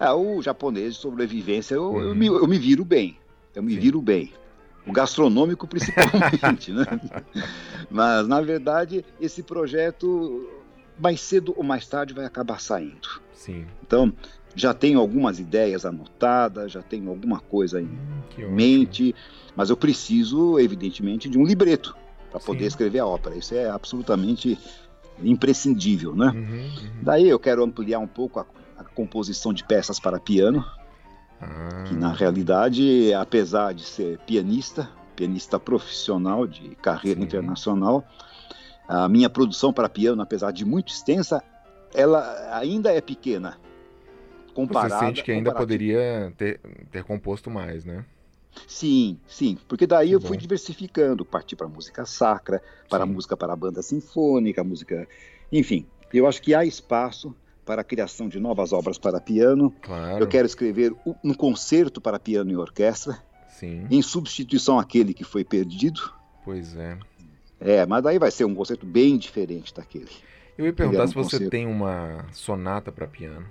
é, o japonês de sobrevivência, eu, eu Uhum. me, eu me viro bem. Eu me Sim. viro bem. O gastronômico principalmente, né? Mas, na verdade, esse projeto, mais cedo ou mais tarde, vai acabar saindo. Sim. Então, já tenho algumas ideias anotadas, já tenho alguma coisa em Hum, mente, mas eu preciso, evidentemente, de um libreto para poder Sim. escrever a ópera. Isso é absolutamente imprescindível, né? Uhum, uhum. Daí eu quero ampliar um pouco a, a composição de peças para piano, Ah, que na realidade, apesar de ser pianista, pianista profissional de carreira Sim. internacional, a minha produção para piano, apesar de muito extensa, ela ainda é pequena. Comparada, você sente que ainda poderia ter, ter composto mais, né? Sim, sim, porque daí eu fui diversificando, parti para música sacra, para Sim. música para a banda sinfônica, música, enfim. Eu acho que há espaço para a criação de novas obras para piano. Claro. Eu quero escrever um concerto para piano e orquestra, Sim, em substituição àquele que foi perdido. pois é. É, mas daí vai ser um concerto bem diferente daquele. Eu ia perguntar um se você concerto. tem uma sonata para piano.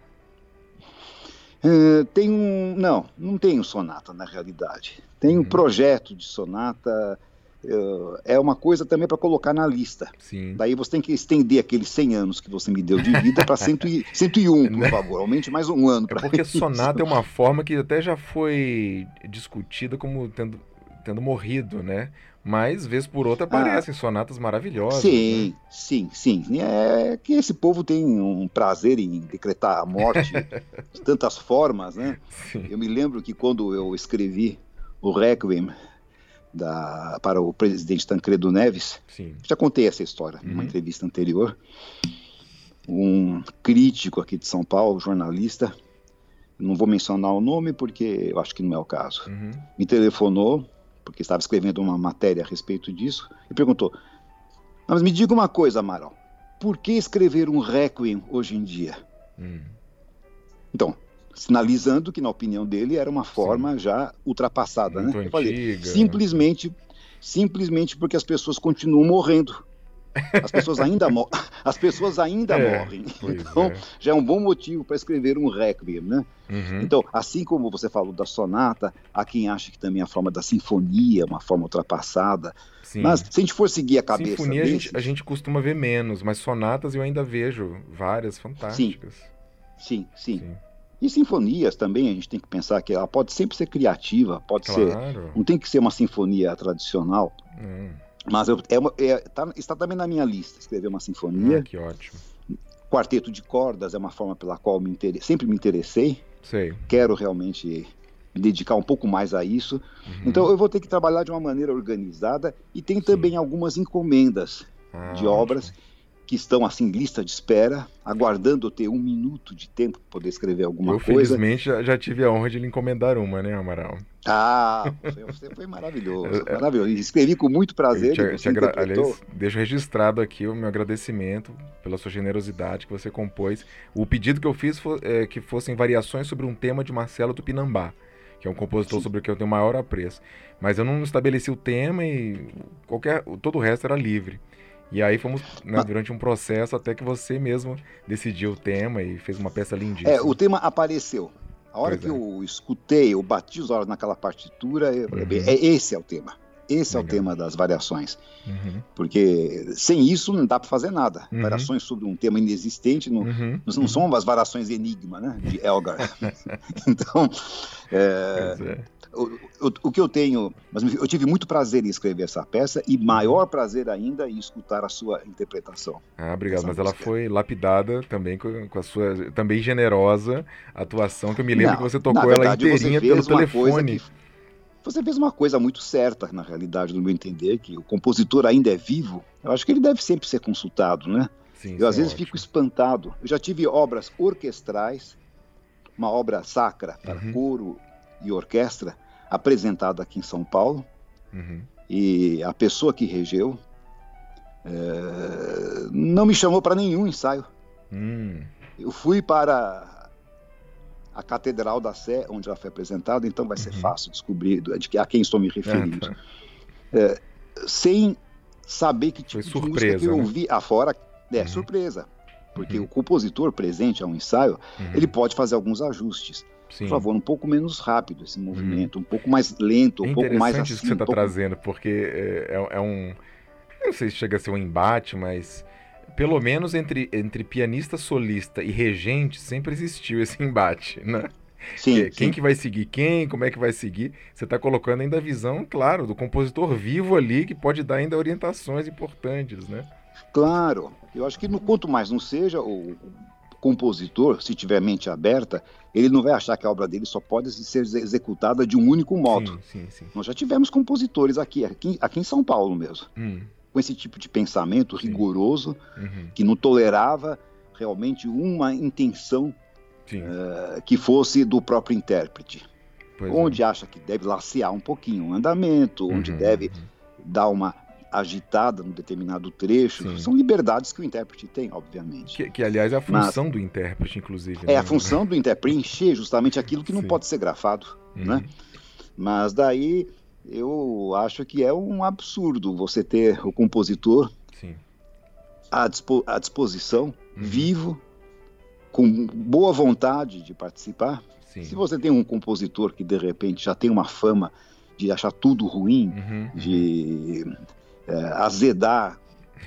Eh, tem um. Não, não tenho sonata na realidade. Tem um Uhum. projeto de sonata. Eh, é uma coisa também para colocar na lista. Sim. Daí você tem que estender aqueles 100 anos que você me deu de vida para 101, por favor. Aumente mais um ano É porque sonata é uma forma que até já foi discutida como tendo, tendo morrido, né? Mas, vez por outra, aparecem sonatas maravilhosas. Ah. Sim, né? sim, sim. É que esse povo tem um prazer em decretar a morte de tantas formas, né? Sim. Eu me lembro que quando eu escrevi o Requiem da, para o presidente Tancredo Neves, Sim. já contei essa história numa Uhum. entrevista anterior. Um crítico aqui de São Paulo, jornalista, não vou mencionar o nome porque eu acho que não é o caso, Uhum. me telefonou, porque estava escrevendo uma matéria a respeito disso, e perguntou: Mas me diga uma coisa, Amaral, por que escrever um Requiem hoje em dia? Hum. Então, sinalizando que, na opinião dele, era uma forma já ultrapassada, Muito né? Eu falei, simplesmente, simplesmente porque as pessoas continuam morrendo. As pessoas ainda, mo as pessoas ainda É, morrem. Então, é. já é um bom motivo para escrever um requiem, né? Uhum. Então, assim como você falou da sonata, há quem acha que também a forma da sinfonia é uma forma ultrapassada. Sim. Mas se a gente for seguir a cabeça Sinfonia a desses, gente, a gente costuma ver menos, mas sonatas eu ainda vejo várias fantásticas. sim, sim, Sim. E sinfonias também, a gente tem que pensar que ela pode sempre ser criativa, pode ser, Claro. não tem que ser uma sinfonia tradicional. Hum. Mas eu, é, uma- é- tá- está também na minha lista escrever uma sinfonia. Ah, que ótimo. Quarteto de cordas é uma forma pela qual me inter... sempre me interessei. Sei. Quero realmente me dedicar um pouco mais a isso. Uhum. Então eu vou ter que trabalhar de uma maneira organizada e tem Sim. também algumas encomendas Ah, de obras que estão assim lista de espera, aguardando eu ter um minuto de tempo para poder escrever alguma eu, coisa. felizmente, já, já tive a honra de lhe encomendar uma, né, Amaral? Ah, você- foi maravilhoso, maravilhoso. E Escrevi com muito prazer. Eu te- te agra-. Aliás, deixo registrado aqui o meu agradecimento pela sua generosidade que você compôs. O pedido que eu fiz foi é, que fossem variações sobre um tema de Marcelo Tupinambá, que é um compositor Sim. sobre o que eu tenho maior apreço. Mas eu não estabeleci o tema e qualquer, todo o resto era livre. E aí fomos né, durante um processo até que você mesmo decidiu o tema e fez uma peça lindíssima. É, o tema apareceu. A hora pois que é. eu escutei, eu bati os olhos naquela partitura, eu, uhum. é, esse é o tema. Esse Legal. é o tema das variações. Uhum. Porque sem isso não dá para fazer nada. Uhum. Variações sobre um tema inexistente não, uhum. não são as variações enigma, né? De Elgar. então, é, é. O, o, o, que eu tenho. Mas eu tive muito prazer em escrever essa peça e maior prazer ainda em escutar a sua interpretação. Ah, obrigado. Mas música. ela foi lapidada também com, com, a sua também generosa atuação, que eu me lembro não, que você tocou verdade, ela inteirinha pelo telefone. Que, você fez uma coisa muito certa, na realidade, no meu entender, que o compositor ainda é vivo. Eu acho que ele deve sempre ser consultado, né? Sim, eu às é vezes ótimo. fico espantado. Eu já tive obras orquestrais, uma obra sacra para uhum. coro e orquestra, apresentada aqui em São Paulo. Uhum. E a pessoa que regeu é, não me chamou para nenhum ensaio. Hum. Eu fui para a Catedral da Sé, onde ela foi apresentada, então vai ser uhum. fácil descobrir de a quem estou me referindo. É, é, sem saber que tipo foi de música que eu né? ouvi afora, é uhum. surpresa. Porque uhum. o compositor presente a um ensaio, uhum. ele pode fazer alguns ajustes. Sim. Por favor, um pouco menos rápido esse uhum. movimento, um pouco mais lento, um é pouco mais assim. isso que você está pouco... trazendo, porque é, é, é um. Eu não sei se chega a ser um embate, mas pelo menos entre, entre pianista solista e regente, sempre existiu esse embate, né? Sim, que, quem sim. que vai seguir quem, como é que vai seguir. Você está colocando ainda a visão, claro, do compositor vivo ali, que pode dar ainda orientações importantes, né? Claro. Eu acho que no quanto mais não seja, o compositor, se tiver mente aberta, ele não vai achar que a obra dele só pode ser executada de um único modo. Sim, sim, Nós já tivemos compositores aqui, aqui, aqui em São Paulo mesmo. Hum com esse tipo de pensamento Sim. rigoroso, uhum. que não tolerava realmente uma intenção uh, que fosse do próprio intérprete. Pois onde é. acha que deve lacear um pouquinho o andamento, uhum, onde deve uhum. dar uma agitada num determinado trecho. Sim. São liberdades que o intérprete tem, obviamente. Que, que aliás, é a função Mas, do intérprete, inclusive. É né? a função do intérprete, preencher justamente aquilo que não Sim. pode ser grafado. Né? Uhum. Mas daí eu acho que é um absurdo você ter o compositor à, dispo à, disposição, uhum. vivo, com boa vontade de participar. Sim. Se você tem um compositor que de repente já tem uma fama de achar tudo ruim, uhum. de é, azedar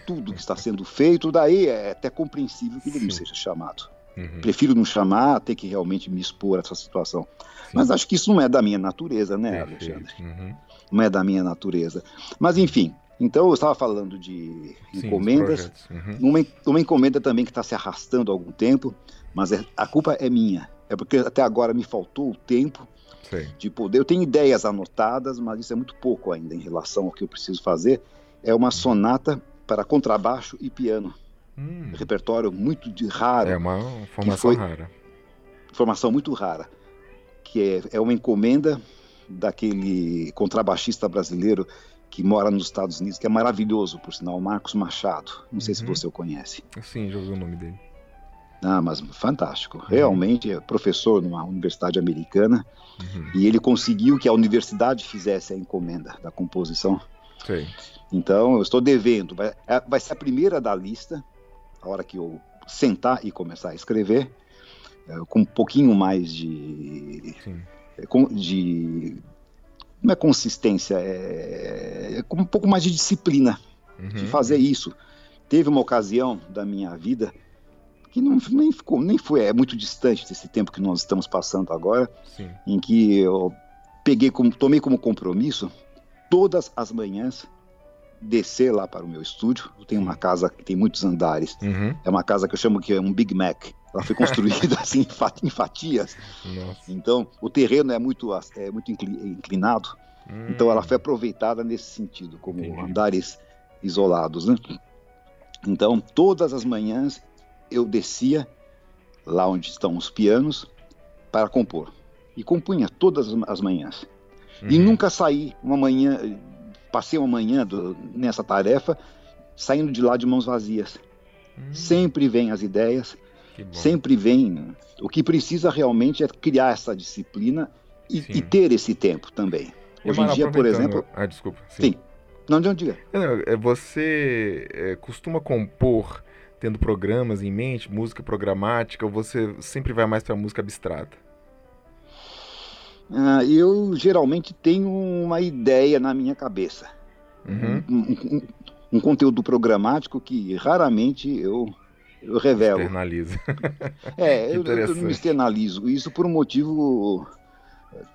tudo que está sendo feito, daí é até compreensível que ele Sim. não seja chamado. Uhum. Prefiro não chamar, ter que realmente me expor a essa situação. Sim. Mas acho que isso não é da minha natureza, né, Perfeito. Alexandre? Uhum não é da minha natureza. Mas enfim, então eu estava falando de encomendas, Sim, uhum. uma, uma encomenda também que está se arrastando há algum tempo, mas é, a culpa é minha. É porque até agora me faltou o tempo Sim. de poder. Eu tenho ideias anotadas, mas isso é muito pouco ainda em relação ao que eu preciso fazer. É uma sonata para contrabaixo e piano. Hum. Repertório muito de raro. É uma formação rara. Formação muito rara. Que é, é uma encomenda daquele contrabaixista brasileiro que mora nos Estados Unidos, que é maravilhoso, por sinal, Marcos Machado. Não sei uhum. se você o conhece. Sim, já ouvi o nome dele. Ah, mas fantástico. Uhum. Realmente é professor numa universidade americana uhum. e ele conseguiu que a universidade fizesse a encomenda da composição. Sim. Então, eu estou devendo. Vai, é, vai ser a primeira da lista, a hora que eu sentar e começar a escrever, é, com um pouquinho mais de. Sim de não é consistência, é, é com um pouco mais de disciplina uhum. de fazer isso. Teve uma ocasião da minha vida que não, nem ficou, nem foi, é muito distante desse tempo que nós estamos passando agora, Sim. em que eu peguei como, tomei como compromisso todas as manhãs descer lá para o meu estúdio. Eu tenho uma casa que tem muitos andares. Uhum. É uma casa que eu chamo que é um Big Mac. Ela foi construída assim em fatias. Nossa. Então, o terreno é muito, é muito inclinado. Hum. Então, ela foi aproveitada nesse sentido, como Entendi. andares isolados. Né? Então, todas as manhãs eu descia lá onde estão os pianos para compor. E compunha todas as manhãs. Uhum. E nunca saí uma manhã, passei uma manhã do, nessa tarefa, saindo de lá de mãos vazias. Uhum. Sempre vêm as ideias, sempre vem. O que precisa realmente é criar essa disciplina e, e ter esse tempo também. Hoje em dia, por exemplo. Ah, desculpa. Sim. sim. Não, de onde diga. É, você é, costuma compor tendo programas em mente, música programática, ou você sempre vai mais para música abstrata? Uh, eu geralmente tenho uma ideia na minha cabeça. Uhum. Um, um, um, conteúdo programático que raramente eu, eu revelo. Externaliza. É, eu, eu, não me externalizo. Isso por um motivo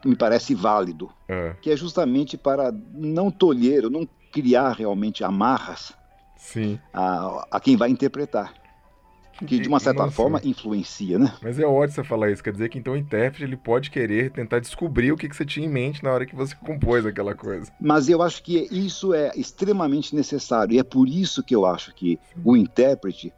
que me parece válido, é. que é justamente para não tolher, não criar realmente amarras Sim. A, a quem vai interpretar que de uma certa Nossa. forma influencia, né? Mas é ótimo você falar isso, quer dizer que então o intérprete ele pode querer tentar descobrir o que, que você tinha em mente na hora que você compôs aquela coisa. Mas eu acho que isso é extremamente necessário e é por isso que eu acho que o intérprete,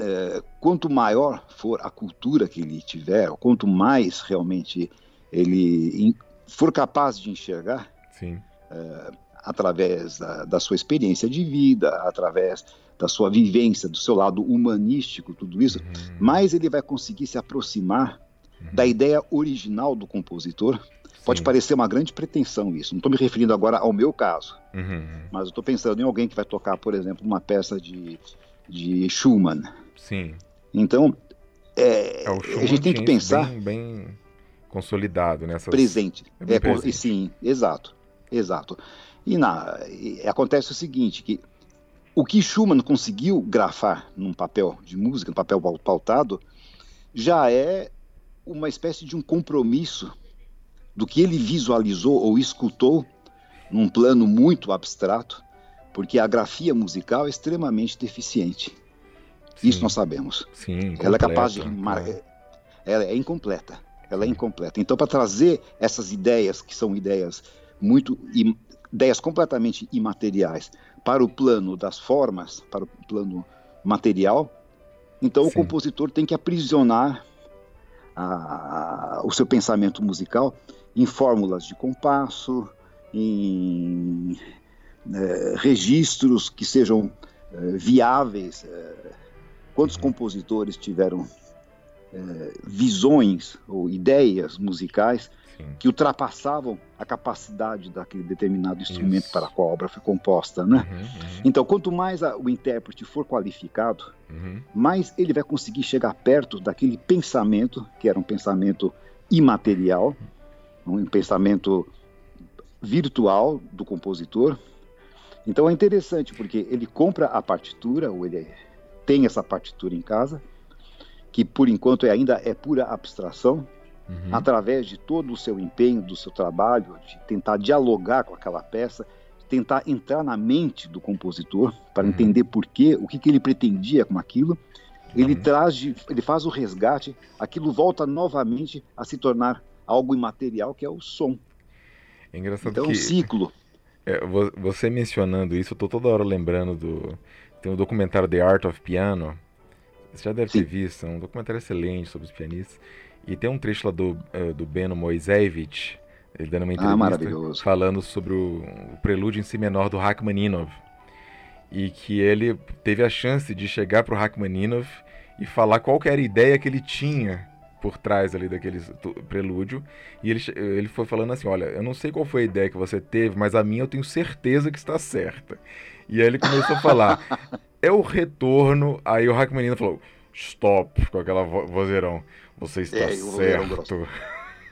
é, quanto maior for a cultura que ele tiver, quanto mais realmente ele for capaz de enxergar, é, através da, da sua experiência de vida, através da sua vivência, do seu lado humanístico, tudo isso, uhum. mais ele vai conseguir se aproximar uhum. da ideia original do compositor. Sim. Pode parecer uma grande pretensão isso. Não estou me referindo agora ao meu caso, uhum. mas estou pensando em alguém que vai tocar, por exemplo, uma peça de, de Schumann. Sim. Então, é, é a gente tem que pensar bem, bem consolidado nessa presente. É, é presente. Sim, exato, exato. E, na, e acontece o seguinte, que o que Schumann conseguiu grafar num papel de música, num papel pautado, já é uma espécie de um compromisso do que ele visualizou ou escutou num plano muito abstrato, porque a grafia musical é extremamente deficiente. Sim. Isso nós sabemos. Sim, ela é capaz de rimar, é. ela é incompleta. Ela é incompleta. Então, para trazer essas ideias que são ideias muito ideias completamente imateriais para o plano das formas, para o plano material, então Sim. o compositor tem que aprisionar a, o seu pensamento musical em fórmulas de compasso, em é, registros que sejam é, viáveis. É, quantos compositores tiveram é, visões ou ideias musicais que ultrapassavam a capacidade daquele determinado instrumento Isso. para a qual a obra foi composta, né? Uhum, uhum. Então, quanto mais a, o intérprete for qualificado, uhum. mais ele vai conseguir chegar perto daquele pensamento, que era um pensamento imaterial, um pensamento virtual do compositor. Então é interessante porque ele compra a partitura, ou ele tem essa partitura em casa, que por enquanto ainda é pura abstração, uhum. através de todo o seu empenho, do seu trabalho, de tentar dialogar com aquela peça, tentar entrar na mente do compositor para uhum. entender por quê, o que, que ele pretendia com aquilo. Ele uhum. traz, de, ele faz o resgate, aquilo volta novamente a se tornar algo imaterial que é o som. É engraçado então, que... é um ciclo. É, você mencionando isso, eu estou toda hora lembrando do. Tem um documentário The Art of Piano. Você já deve Sim. ter visto, é um documentário excelente sobre os pianistas. E tem um trecho lá do, uh, do Beno Moisevich, ele dando uma ah, entrevista ah, falando sobre o, o, prelúdio em si menor do Rachmaninoff. E que ele teve a chance de chegar para o Rachmaninoff e falar qual era a ideia que ele tinha por trás ali daquele prelúdio. E ele, ele foi falando assim: Olha, eu não sei qual foi a ideia que você teve, mas a minha eu tenho certeza que está certa. E aí ele começou a falar: É o retorno. Aí o Rachmaninoff falou: Stop, com aquela vozeirão. Você está é, certo.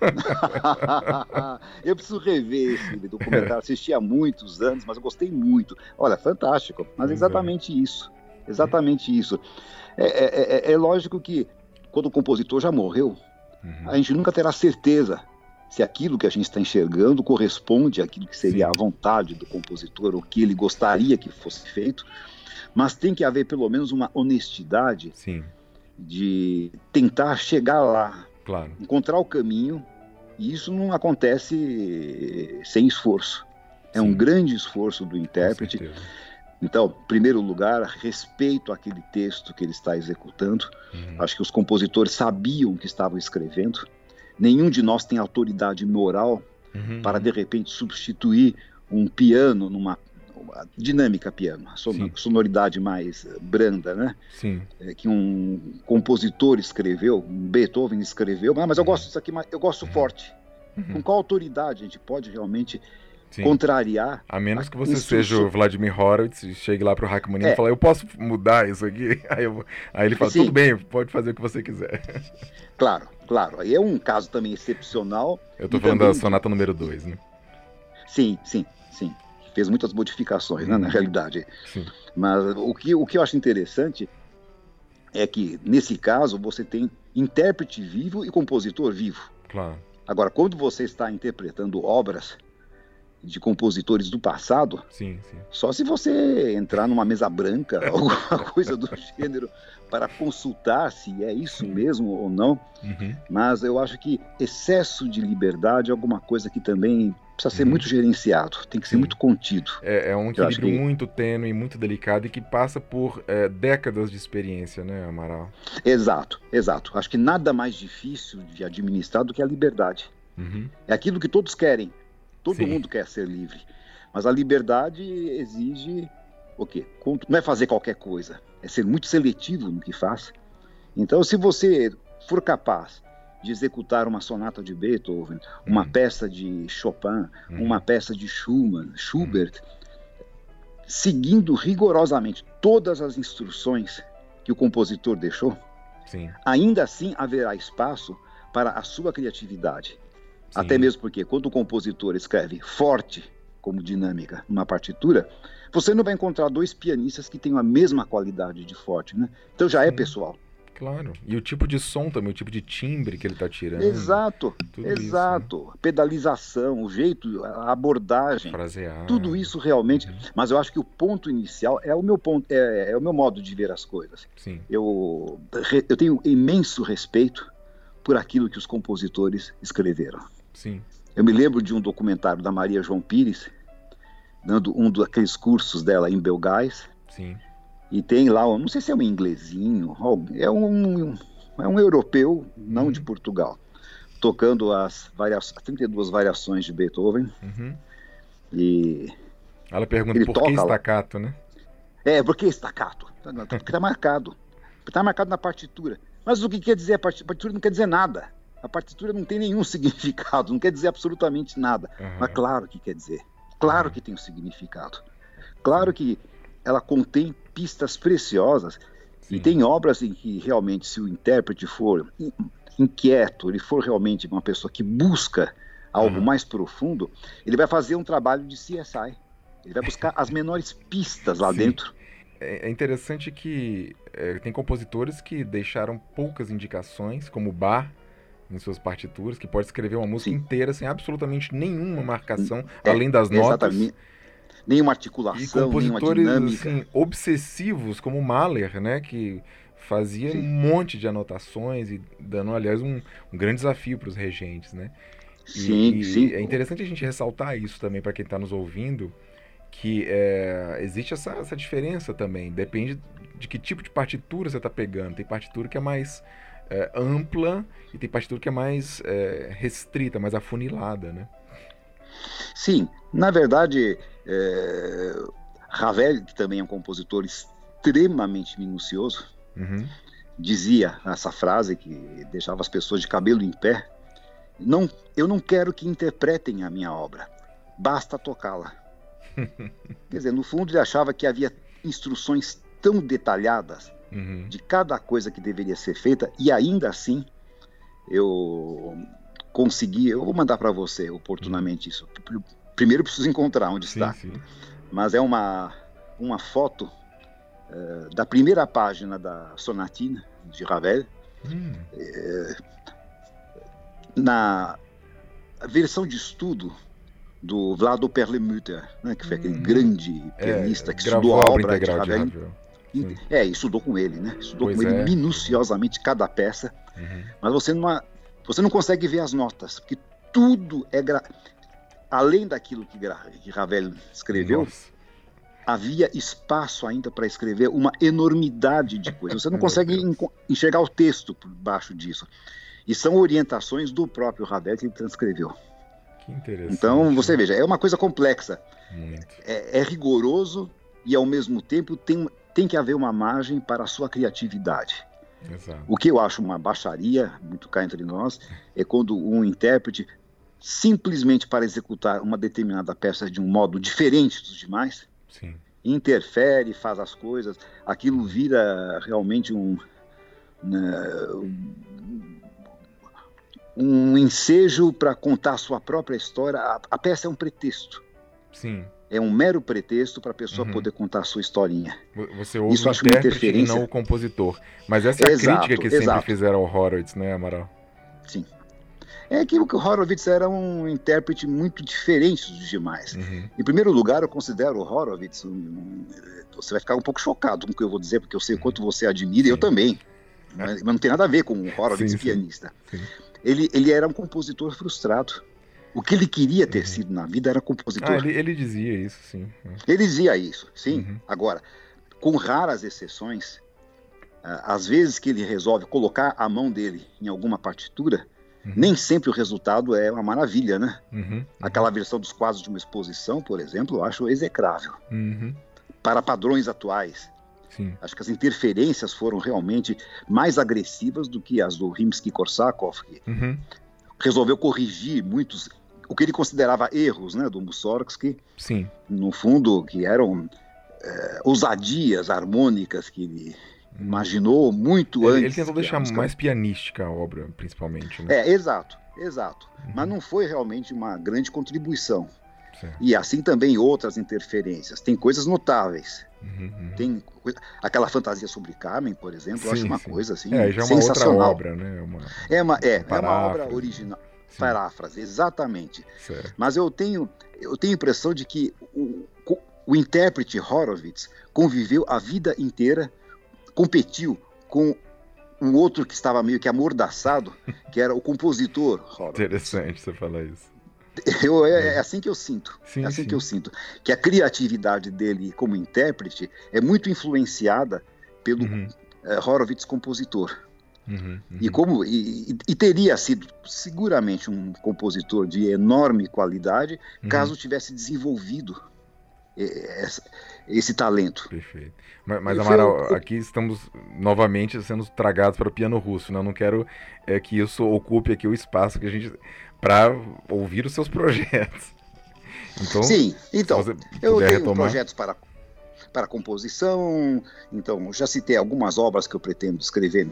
eu preciso rever esse documentário. Assisti há muitos anos, mas eu gostei muito. Olha, fantástico. Mas é exatamente isso. Exatamente isso. É, é, é, é, lógico que quando o compositor já morreu, uhum. a gente nunca terá certeza se aquilo que a gente está enxergando corresponde àquilo que seria Sim. a vontade do compositor, ou que ele gostaria que fosse feito. Mas tem que haver pelo menos uma honestidade Sim de tentar chegar lá, claro. encontrar o caminho, e isso não acontece sem esforço. É Sim. um grande esforço do intérprete. Então, em primeiro lugar, respeito àquele texto que ele está executando. Uhum. Acho que os compositores sabiam o que estavam escrevendo. Nenhum de nós tem autoridade moral uhum. para, de repente, substituir um piano numa a dinâmica piano, son sonoridade mais branda, né? Sim. É, que um compositor escreveu, um Beethoven escreveu, ah, mas eu uhum. gosto disso aqui, mas eu gosto uhum. forte. Uhum. Com qual autoridade a gente pode realmente Sim. contrariar. A menos que você seja o Vladimir Horowitz e chegue lá pro Rachmaninoff é. e fale, eu posso mudar isso aqui? Aí, eu, aí ele fala, Sim. tudo bem, pode fazer o que você quiser. Claro, claro. Aí é um caso também excepcional. Eu tô falando também... da sonata número 2, né? Sim, sim, sim. Fez muitas modificações, né, na uhum. realidade. Sim. Mas o que, o que eu acho interessante é que, nesse caso, você tem intérprete vivo e compositor vivo. Claro. Agora, quando você está interpretando obras de compositores do passado, sim, sim. só se você entrar numa mesa branca, alguma coisa do gênero, para consultar se é isso mesmo ou não. Uhum. Mas eu acho que excesso de liberdade é alguma coisa que também precisa ser uhum. muito gerenciado, tem que ser Sim. muito contido. É, é um equilíbrio que... muito tênue, muito delicado e que passa por é, décadas de experiência, né, Amaral? Exato, exato. Acho que nada mais difícil de administrar do que a liberdade. Uhum. É aquilo que todos querem. Todo Sim. mundo quer ser livre. Mas a liberdade exige o quê? Não é fazer qualquer coisa, é ser muito seletivo no que faz. Então, se você for capaz de executar uma sonata de Beethoven, uma uhum. peça de Chopin, uhum. uma peça de Schumann, Schubert, uhum. seguindo rigorosamente todas as instruções que o compositor deixou, Sim. ainda assim haverá espaço para a sua criatividade. Sim. Até mesmo porque quando o compositor escreve forte como dinâmica numa partitura, você não vai encontrar dois pianistas que tenham a mesma qualidade de forte, né? Então já é Sim. é pessoal. Claro. E o tipo de som também, o tipo de timbre que ele está tirando. Exato, exato. Isso, né? Pedalização, o jeito, a abordagem. Frasear. Tudo isso realmente. Uhum. Mas eu acho que o ponto inicial é o meu ponto, é, é o meu modo de ver as coisas. Sim. Eu, eu tenho imenso respeito por aquilo que os compositores escreveram. Sim. Eu me lembro de um documentário da Maria João Pires, dando um daqueles cursos dela em Belgás. Sim e tem lá, não sei se é um inglesinho, é um, é um europeu, não uhum. de Portugal, tocando as, variações, 32 variações de Beethoven. Uhum. E. Ela pergunta por que estacato, né? É, por que estacato? Porque está marcado. Está marcado na partitura. Mas o que quer dizer a partitura? Não quer dizer nada. A partitura não tem nenhum significado, não quer dizer absolutamente nada. Uhum. Mas claro que quer dizer. Claro que tem um significado. Claro que ela contém pistas preciosas Sim. e tem obras em que realmente se o intérprete for inquieto, ele for realmente uma pessoa que busca algo uhum. mais profundo, ele vai fazer um trabalho de CSI. Ele vai buscar as menores pistas lá Sim. dentro. É, é interessante que é, tem compositores que deixaram poucas indicações, como Bar em suas partituras, que pode escrever uma música Sim. inteira sem absolutamente nenhuma marcação, é, além das notas. Exatamente nenhuma articulação, nenhuma dinâmica. Assim, obsessivos como Mahler, né, que fazia Sim. um monte de anotações e dando, aliás, um, um grande desafio para os regentes, né? Sim, e, sim. É interessante a gente ressaltar isso também para quem está nos ouvindo, que é, existe essa, essa diferença também. Depende de que tipo de partitura você está pegando. Tem partitura que é mais é, ampla e tem partitura que é mais é, restrita, mais afunilada, né? Sim, na verdade, é, Ravel, que também é um compositor extremamente minucioso, uhum. dizia essa frase que deixava as pessoas de cabelo em pé: não, eu não quero que interpretem a minha obra, basta tocá-la. Quer dizer, no fundo ele achava que havia instruções tão detalhadas uhum. de cada coisa que deveria ser feita e ainda assim eu consegui. Eu vou mandar para você oportunamente isso primeiro preciso encontrar onde sim, está. Sim. Mas é uma, uma foto uh, da primeira página da Sonatina de Ravel. Hum. Uh, na versão de estudo do Vlado Perlemutter, né, que foi aquele hum. grande é, pianista é, que estudou a obra de Ravel. De Ravel. É, estudou com ele, né? Estudou pois com ele é. minuciosamente cada peça. Uhum. Mas você não, você não consegue ver as notas, porque tudo é gra além daquilo que, que Ravel escreveu, Nossa. havia espaço ainda para escrever uma enormidade de coisas. Você não consegue enxergar o texto por baixo disso. E são orientações do próprio Ravel que ele transcreveu. Que interessante. Então, você veja, é uma coisa complexa. É, é, rigoroso e, ao mesmo tempo, tem, tem que haver uma margem para a sua criatividade. Exato. O que eu acho uma baixaria, muito cá entre nós, é quando um intérprete simplesmente para executar uma determinada peça de um modo diferente dos demais, Sim. interfere, faz as coisas, aquilo vira realmente um, né, um ensejo para contar a sua própria história. A, a, peça é um pretexto. Sim. É um mero pretexto para a pessoa uhum. poder contar a sua historinha. Você ouve Isso o acho interferência... e não o compositor. Mas essa é a exato, crítica que exato. sempre fizeram ao Horowitz, né, Amaral? Sim. É aquilo que o Horowitz era um intérprete muito diferente dos demais. Uhum. Em primeiro lugar, eu considero o Horowitz. Um, um, você vai ficar um pouco chocado com o que eu vou dizer, porque eu sei o quanto você admira, e eu também. Mas, mas, não tem nada a ver com o Horowitz sim, pianista. Sim. Ele, ele era um compositor frustrado. O que ele queria ter uhum. sido na vida era compositor. Ah, ele, ele, dizia isso, sim. Ele dizia isso, sim. Uhum. Agora, com raras exceções, às vezes que ele resolve colocar a mão dele em alguma partitura, uhum. nem sempre o resultado é uma maravilha, né? Uhum. Aquela versão dos quadros de uma exposição, por exemplo, eu acho execrável. Uhum. Para padrões atuais, Sim. Acho que as interferências foram realmente mais agressivas do que as do Rimsky-Korsakov, que uhum. resolveu corrigir muitos, o que ele considerava erros né, do Mussorgsky, Sim. no fundo, que eram é, ousadias harmônicas que ele uhum. imaginou muito ele, antes. Ele tentou deixar mais pianística a obra, principalmente. Né? É, exato, exato. Uhum. Mas não foi realmente uma grande contribuição. E assim também outras interferências. Tem coisas notáveis. Uhum, uhum. Tem aquela fantasia sobre Carmen, por exemplo, sim, eu acho uma sim. coisa assim é, já é uma sensacional. Outra obra, né? Uma, é uma é, é uma obra original. Paráfrase, exatamente. Certo. Mas eu tenho eu tenho a impressão de que o, o intérprete Horowitz conviveu a vida inteira, competiu com um outro que estava meio que amordaçado, que era o compositor Horowitz. Interessante você falar isso. Eu, é, é, assim que eu sinto. Sim, é assim sim. que eu sinto. Que a criatividade dele como intérprete é muito influenciada pelo uhum. é, Horowitz compositor. Uhum, uhum. E como e, e, teria sido seguramente um compositor de enorme qualidade uhum. caso tivesse desenvolvido esse, esse talento. Perfeito. Mas, mas Amaral, foi... aqui estamos novamente sendo tragados para o piano russo. Né? Eu não quero é, que isso ocupe aqui o espaço que a gente para ouvir os seus projetos. Então, Sim, então, eu tenho retomar... projetos para, para composição, então já citei algumas obras que eu pretendo escrever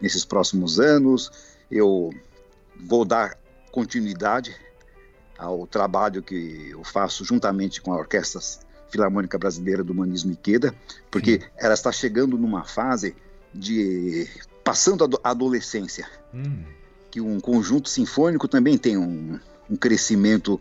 nesses próximos anos, eu vou dar continuidade ao trabalho que eu faço juntamente com a Orquestra Filarmônica Brasileira do Humanismo Iqueda, porque Sim. ela está chegando numa fase de passando a adolescência. Hum que um conjunto sinfônico também tem um, um crescimento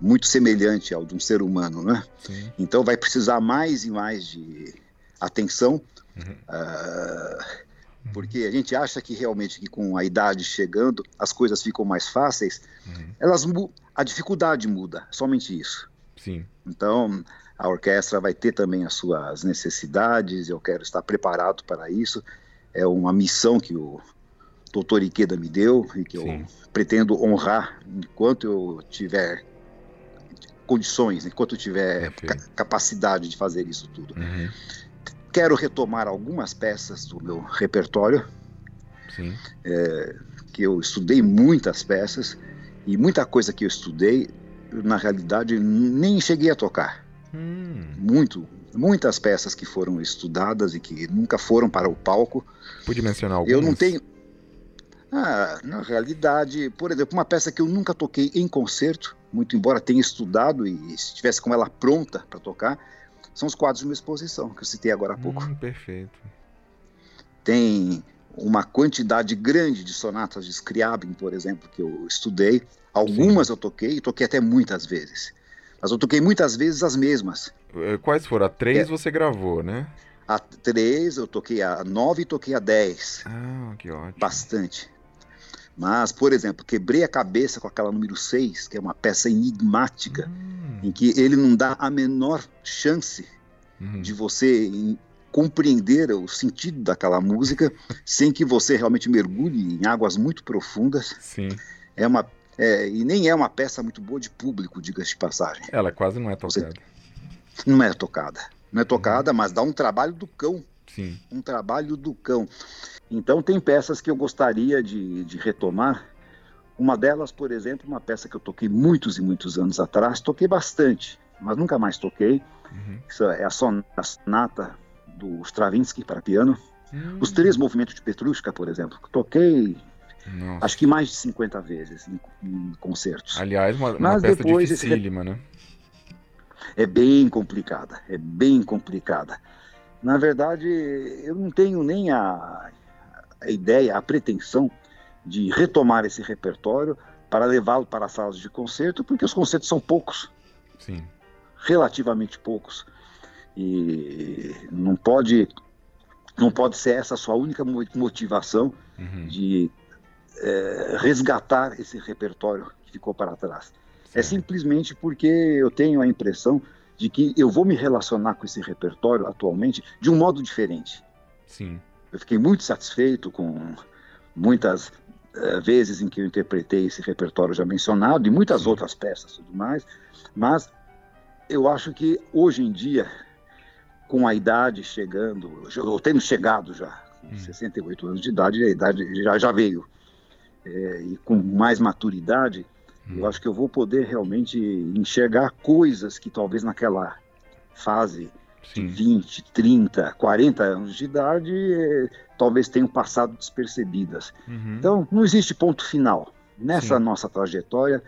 muito semelhante ao de um ser humano, né? Sim. Então vai precisar mais e mais de atenção, uhum. uh, porque a gente acha que realmente que com a idade chegando as coisas ficam mais fáceis. Uhum. Elas a dificuldade muda, somente isso. Sim. Então a orquestra vai ter também as suas necessidades. Eu quero estar preparado para isso. É uma missão que o doutor Iqueda me deu e que Sim. eu pretendo honrar enquanto eu tiver condições, enquanto eu tiver ca capacidade de fazer isso tudo. Uhum. Quero retomar algumas peças do meu repertório, é, que eu estudei muitas peças e muita coisa que eu estudei, na realidade, nem cheguei a tocar. Hum. Muito, muitas peças que foram estudadas e que nunca foram para o palco. Pude mencionar algumas? Eu não tenho ah, na realidade, por exemplo, uma peça que eu nunca toquei em concerto, muito embora tenha estudado e estivesse com ela pronta para tocar, são os quadros de uma exposição que eu citei agora há pouco. Hum, perfeito. Tem uma quantidade grande de sonatas de Scriabin, por exemplo, que eu estudei. Algumas Sim. eu toquei e toquei até muitas vezes. Mas eu toquei muitas vezes as mesmas. Eh, quais foram? A três é, você gravou, né? A três, eu toquei a nove e toquei a dez. Ah, que ótimo. Bastante. Mas, por exemplo, quebrei a cabeça com aquela número 6, que é uma peça enigmática, hum. em que ele não dá a menor chance uhum. de você compreender o sentido daquela música sem que você realmente mergulhe em águas muito profundas. Sim. É uma é, e nem é uma peça muito boa de público, diga-se de passagem. Ela quase não é tocada. Você, não é tocada. Não é tocada, uhum. mas dá um trabalho do cão. Sim. Um trabalho do cão. Então tem peças que eu gostaria de, de retomar Uma delas, por exemplo, uma peça que eu toquei muitos e muitos anos atrás, toquei bastante, mas nunca mais toquei. Uhum. Isso é a sonata do Stravinsky para piano. Uhum. Os três movimentos de Petrushka, por exemplo, toquei Nossa. acho que mais de 50 vezes em, em concertos. Aliás, uma, uma peça depois, dificílima, esse... né? É bem complicada, é bem complicada. Na verdade, eu não tenho nem a, a ideia, a pretensão de retomar esse repertório para levá-lo para as salas de concerto, porque os concertos são poucos. Sim. Relativamente poucos. E não pode não pode ser essa a sua única motivação uhum. de é, resgatar esse repertório que ficou para trás. Sim. É simplesmente porque eu tenho a impressão de que eu vou me relacionar com esse repertório atualmente de um modo diferente. Sim. Eu fiquei muito satisfeito com muitas uh, vezes em que eu interpretei esse repertório já mencionado e muitas Sim. outras peças e tudo mais, mas eu acho que hoje em dia, com a idade chegando, eu tendo chegado já, com hum. 68 anos de idade, a idade já, já veio, é, e com mais maturidade, hum. eu acho que eu vou poder realmente enxergar coisas que talvez naquela fase Sim. 20, 30, 40 anos de idade, é, talvez tenham passado despercebidas. Uhum. Então, não existe ponto final. Nessa Sim. nossa trajetória,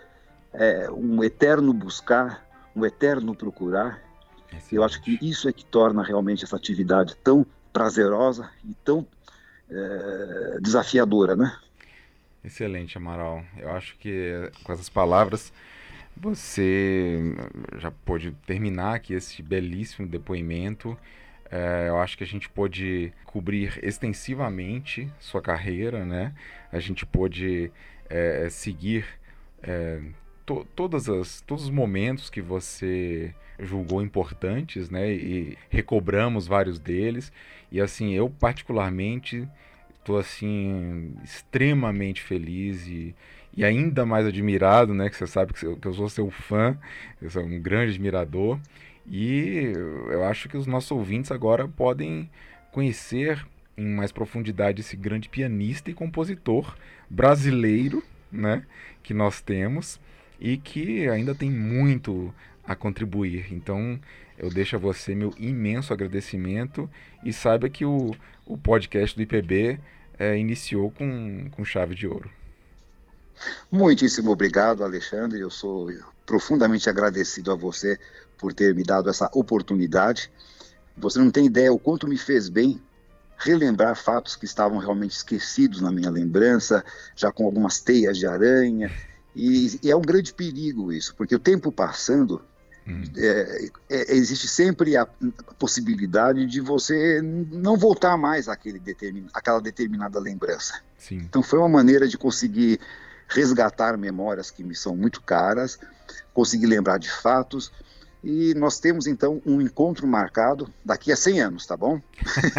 é um eterno buscar, um eterno procurar. Excelente. Eu acho que isso é que torna realmente essa atividade tão prazerosa e tão é, desafiadora, né? Excelente, Amaral. Eu acho que com essas palavras você já pôde terminar aqui esse belíssimo depoimento. É, eu acho que a gente pôde cobrir extensivamente sua carreira, né? A gente pôde é, seguir é, to, todas as, todos os momentos que você julgou importantes, né? E recobramos vários deles. E assim, eu particularmente estou assim extremamente feliz e e ainda mais admirado, né? Que você sabe que eu, sou seu fã, eu sou um grande admirador. E eu acho que os nossos ouvintes agora podem conhecer em mais profundidade esse grande pianista e compositor brasileiro, né? Que nós temos e que ainda tem muito a contribuir. Então, eu deixo a você meu imenso agradecimento e saiba que o, o podcast do IPB é, iniciou com, com chave de ouro. Muitíssimo obrigado, Alexandre. Eu sou profundamente agradecido a você por ter me dado essa oportunidade. Você não tem ideia o quanto me fez bem relembrar fatos que estavam realmente esquecidos na minha lembrança, já com algumas teias de aranha. E, e é um grande perigo isso, porque o tempo passando, hum. é, é, existe sempre a possibilidade de você não voltar mais àquele determin, àquela determinada lembrança. Sim. Então foi uma maneira de conseguir resgatar memórias que me são muito caras, conseguir lembrar de fatos. E nós temos então um encontro marcado daqui a 100 anos, tá bom?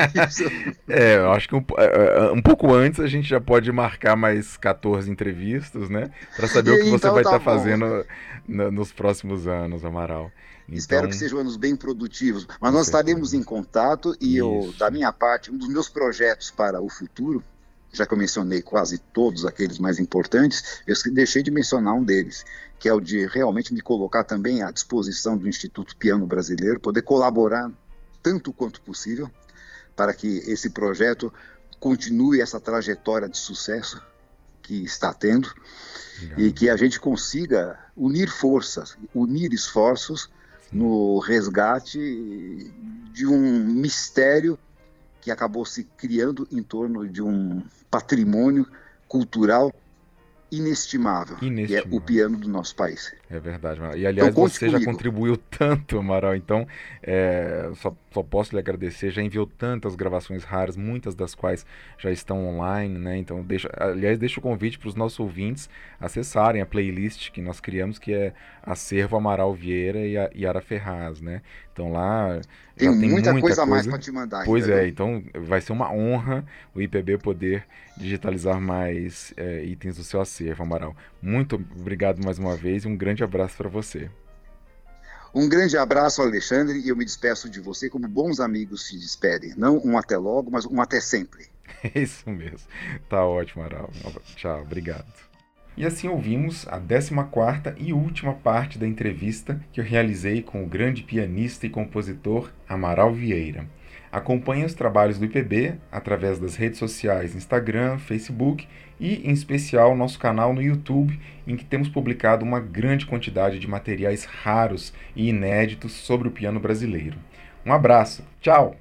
é, eu acho que um, é, é, um, pouco antes a gente já pode marcar mais 14 entrevistas, né? Para saber e, o que você então, vai estar tá tá fazendo no, nos próximos anos, Amaral. Então... Espero que sejam anos bem produtivos. Mas nós estaremos em contato e eu, da minha parte, um dos meus projetos para o futuro já que eu mencionei quase todos aqueles mais importantes, eu deixei de mencionar um deles, que é o de realmente me colocar também à disposição do Instituto Piano Brasileiro, poder colaborar tanto quanto possível para que esse projeto continue essa trajetória de sucesso que está tendo Legal. e que a gente consiga unir forças, unir esforços no resgate de um mistério que acabou se criando em torno de um patrimônio cultural inestimável, inestimável, que é o piano do nosso país. É verdade, E aliás, então, você comigo. já contribuiu tanto, Amaral, então é, só, só, posso lhe agradecer, já enviou tantas gravações raras, muitas das quais já estão online, né? Então, deixa, aliás, deixa o convite para os nossos ouvintes acessarem a playlist que nós criamos, que é Acervo Amaral Vieira e a Yara Ferraz, né? Então lá tem, tem muita, muita, coisa, a mais para te mandar. Pois é, então vai ser uma honra o IPB poder digitalizar mais é, itens do seu acervo, Amaral. Muito obrigado mais uma vez e um grande abraço para você. Um grande abraço, Alexandre, e eu me despeço de você como bons amigos se despedem. Não um até logo, mas um até sempre. É isso mesmo. Tá ótimo, Amaral. Tchau, obrigado. E assim ouvimos a 14ª e última parte da entrevista que eu realizei com o grande pianista e compositor Amaral Vieira. Acompanhe os trabalhos do IPB através das redes sociais Instagram, Facebook e, em especial, nosso canal no YouTube, em que temos publicado uma grande quantidade de materiais raros e inéditos sobre o piano brasileiro. Um abraço, tchau!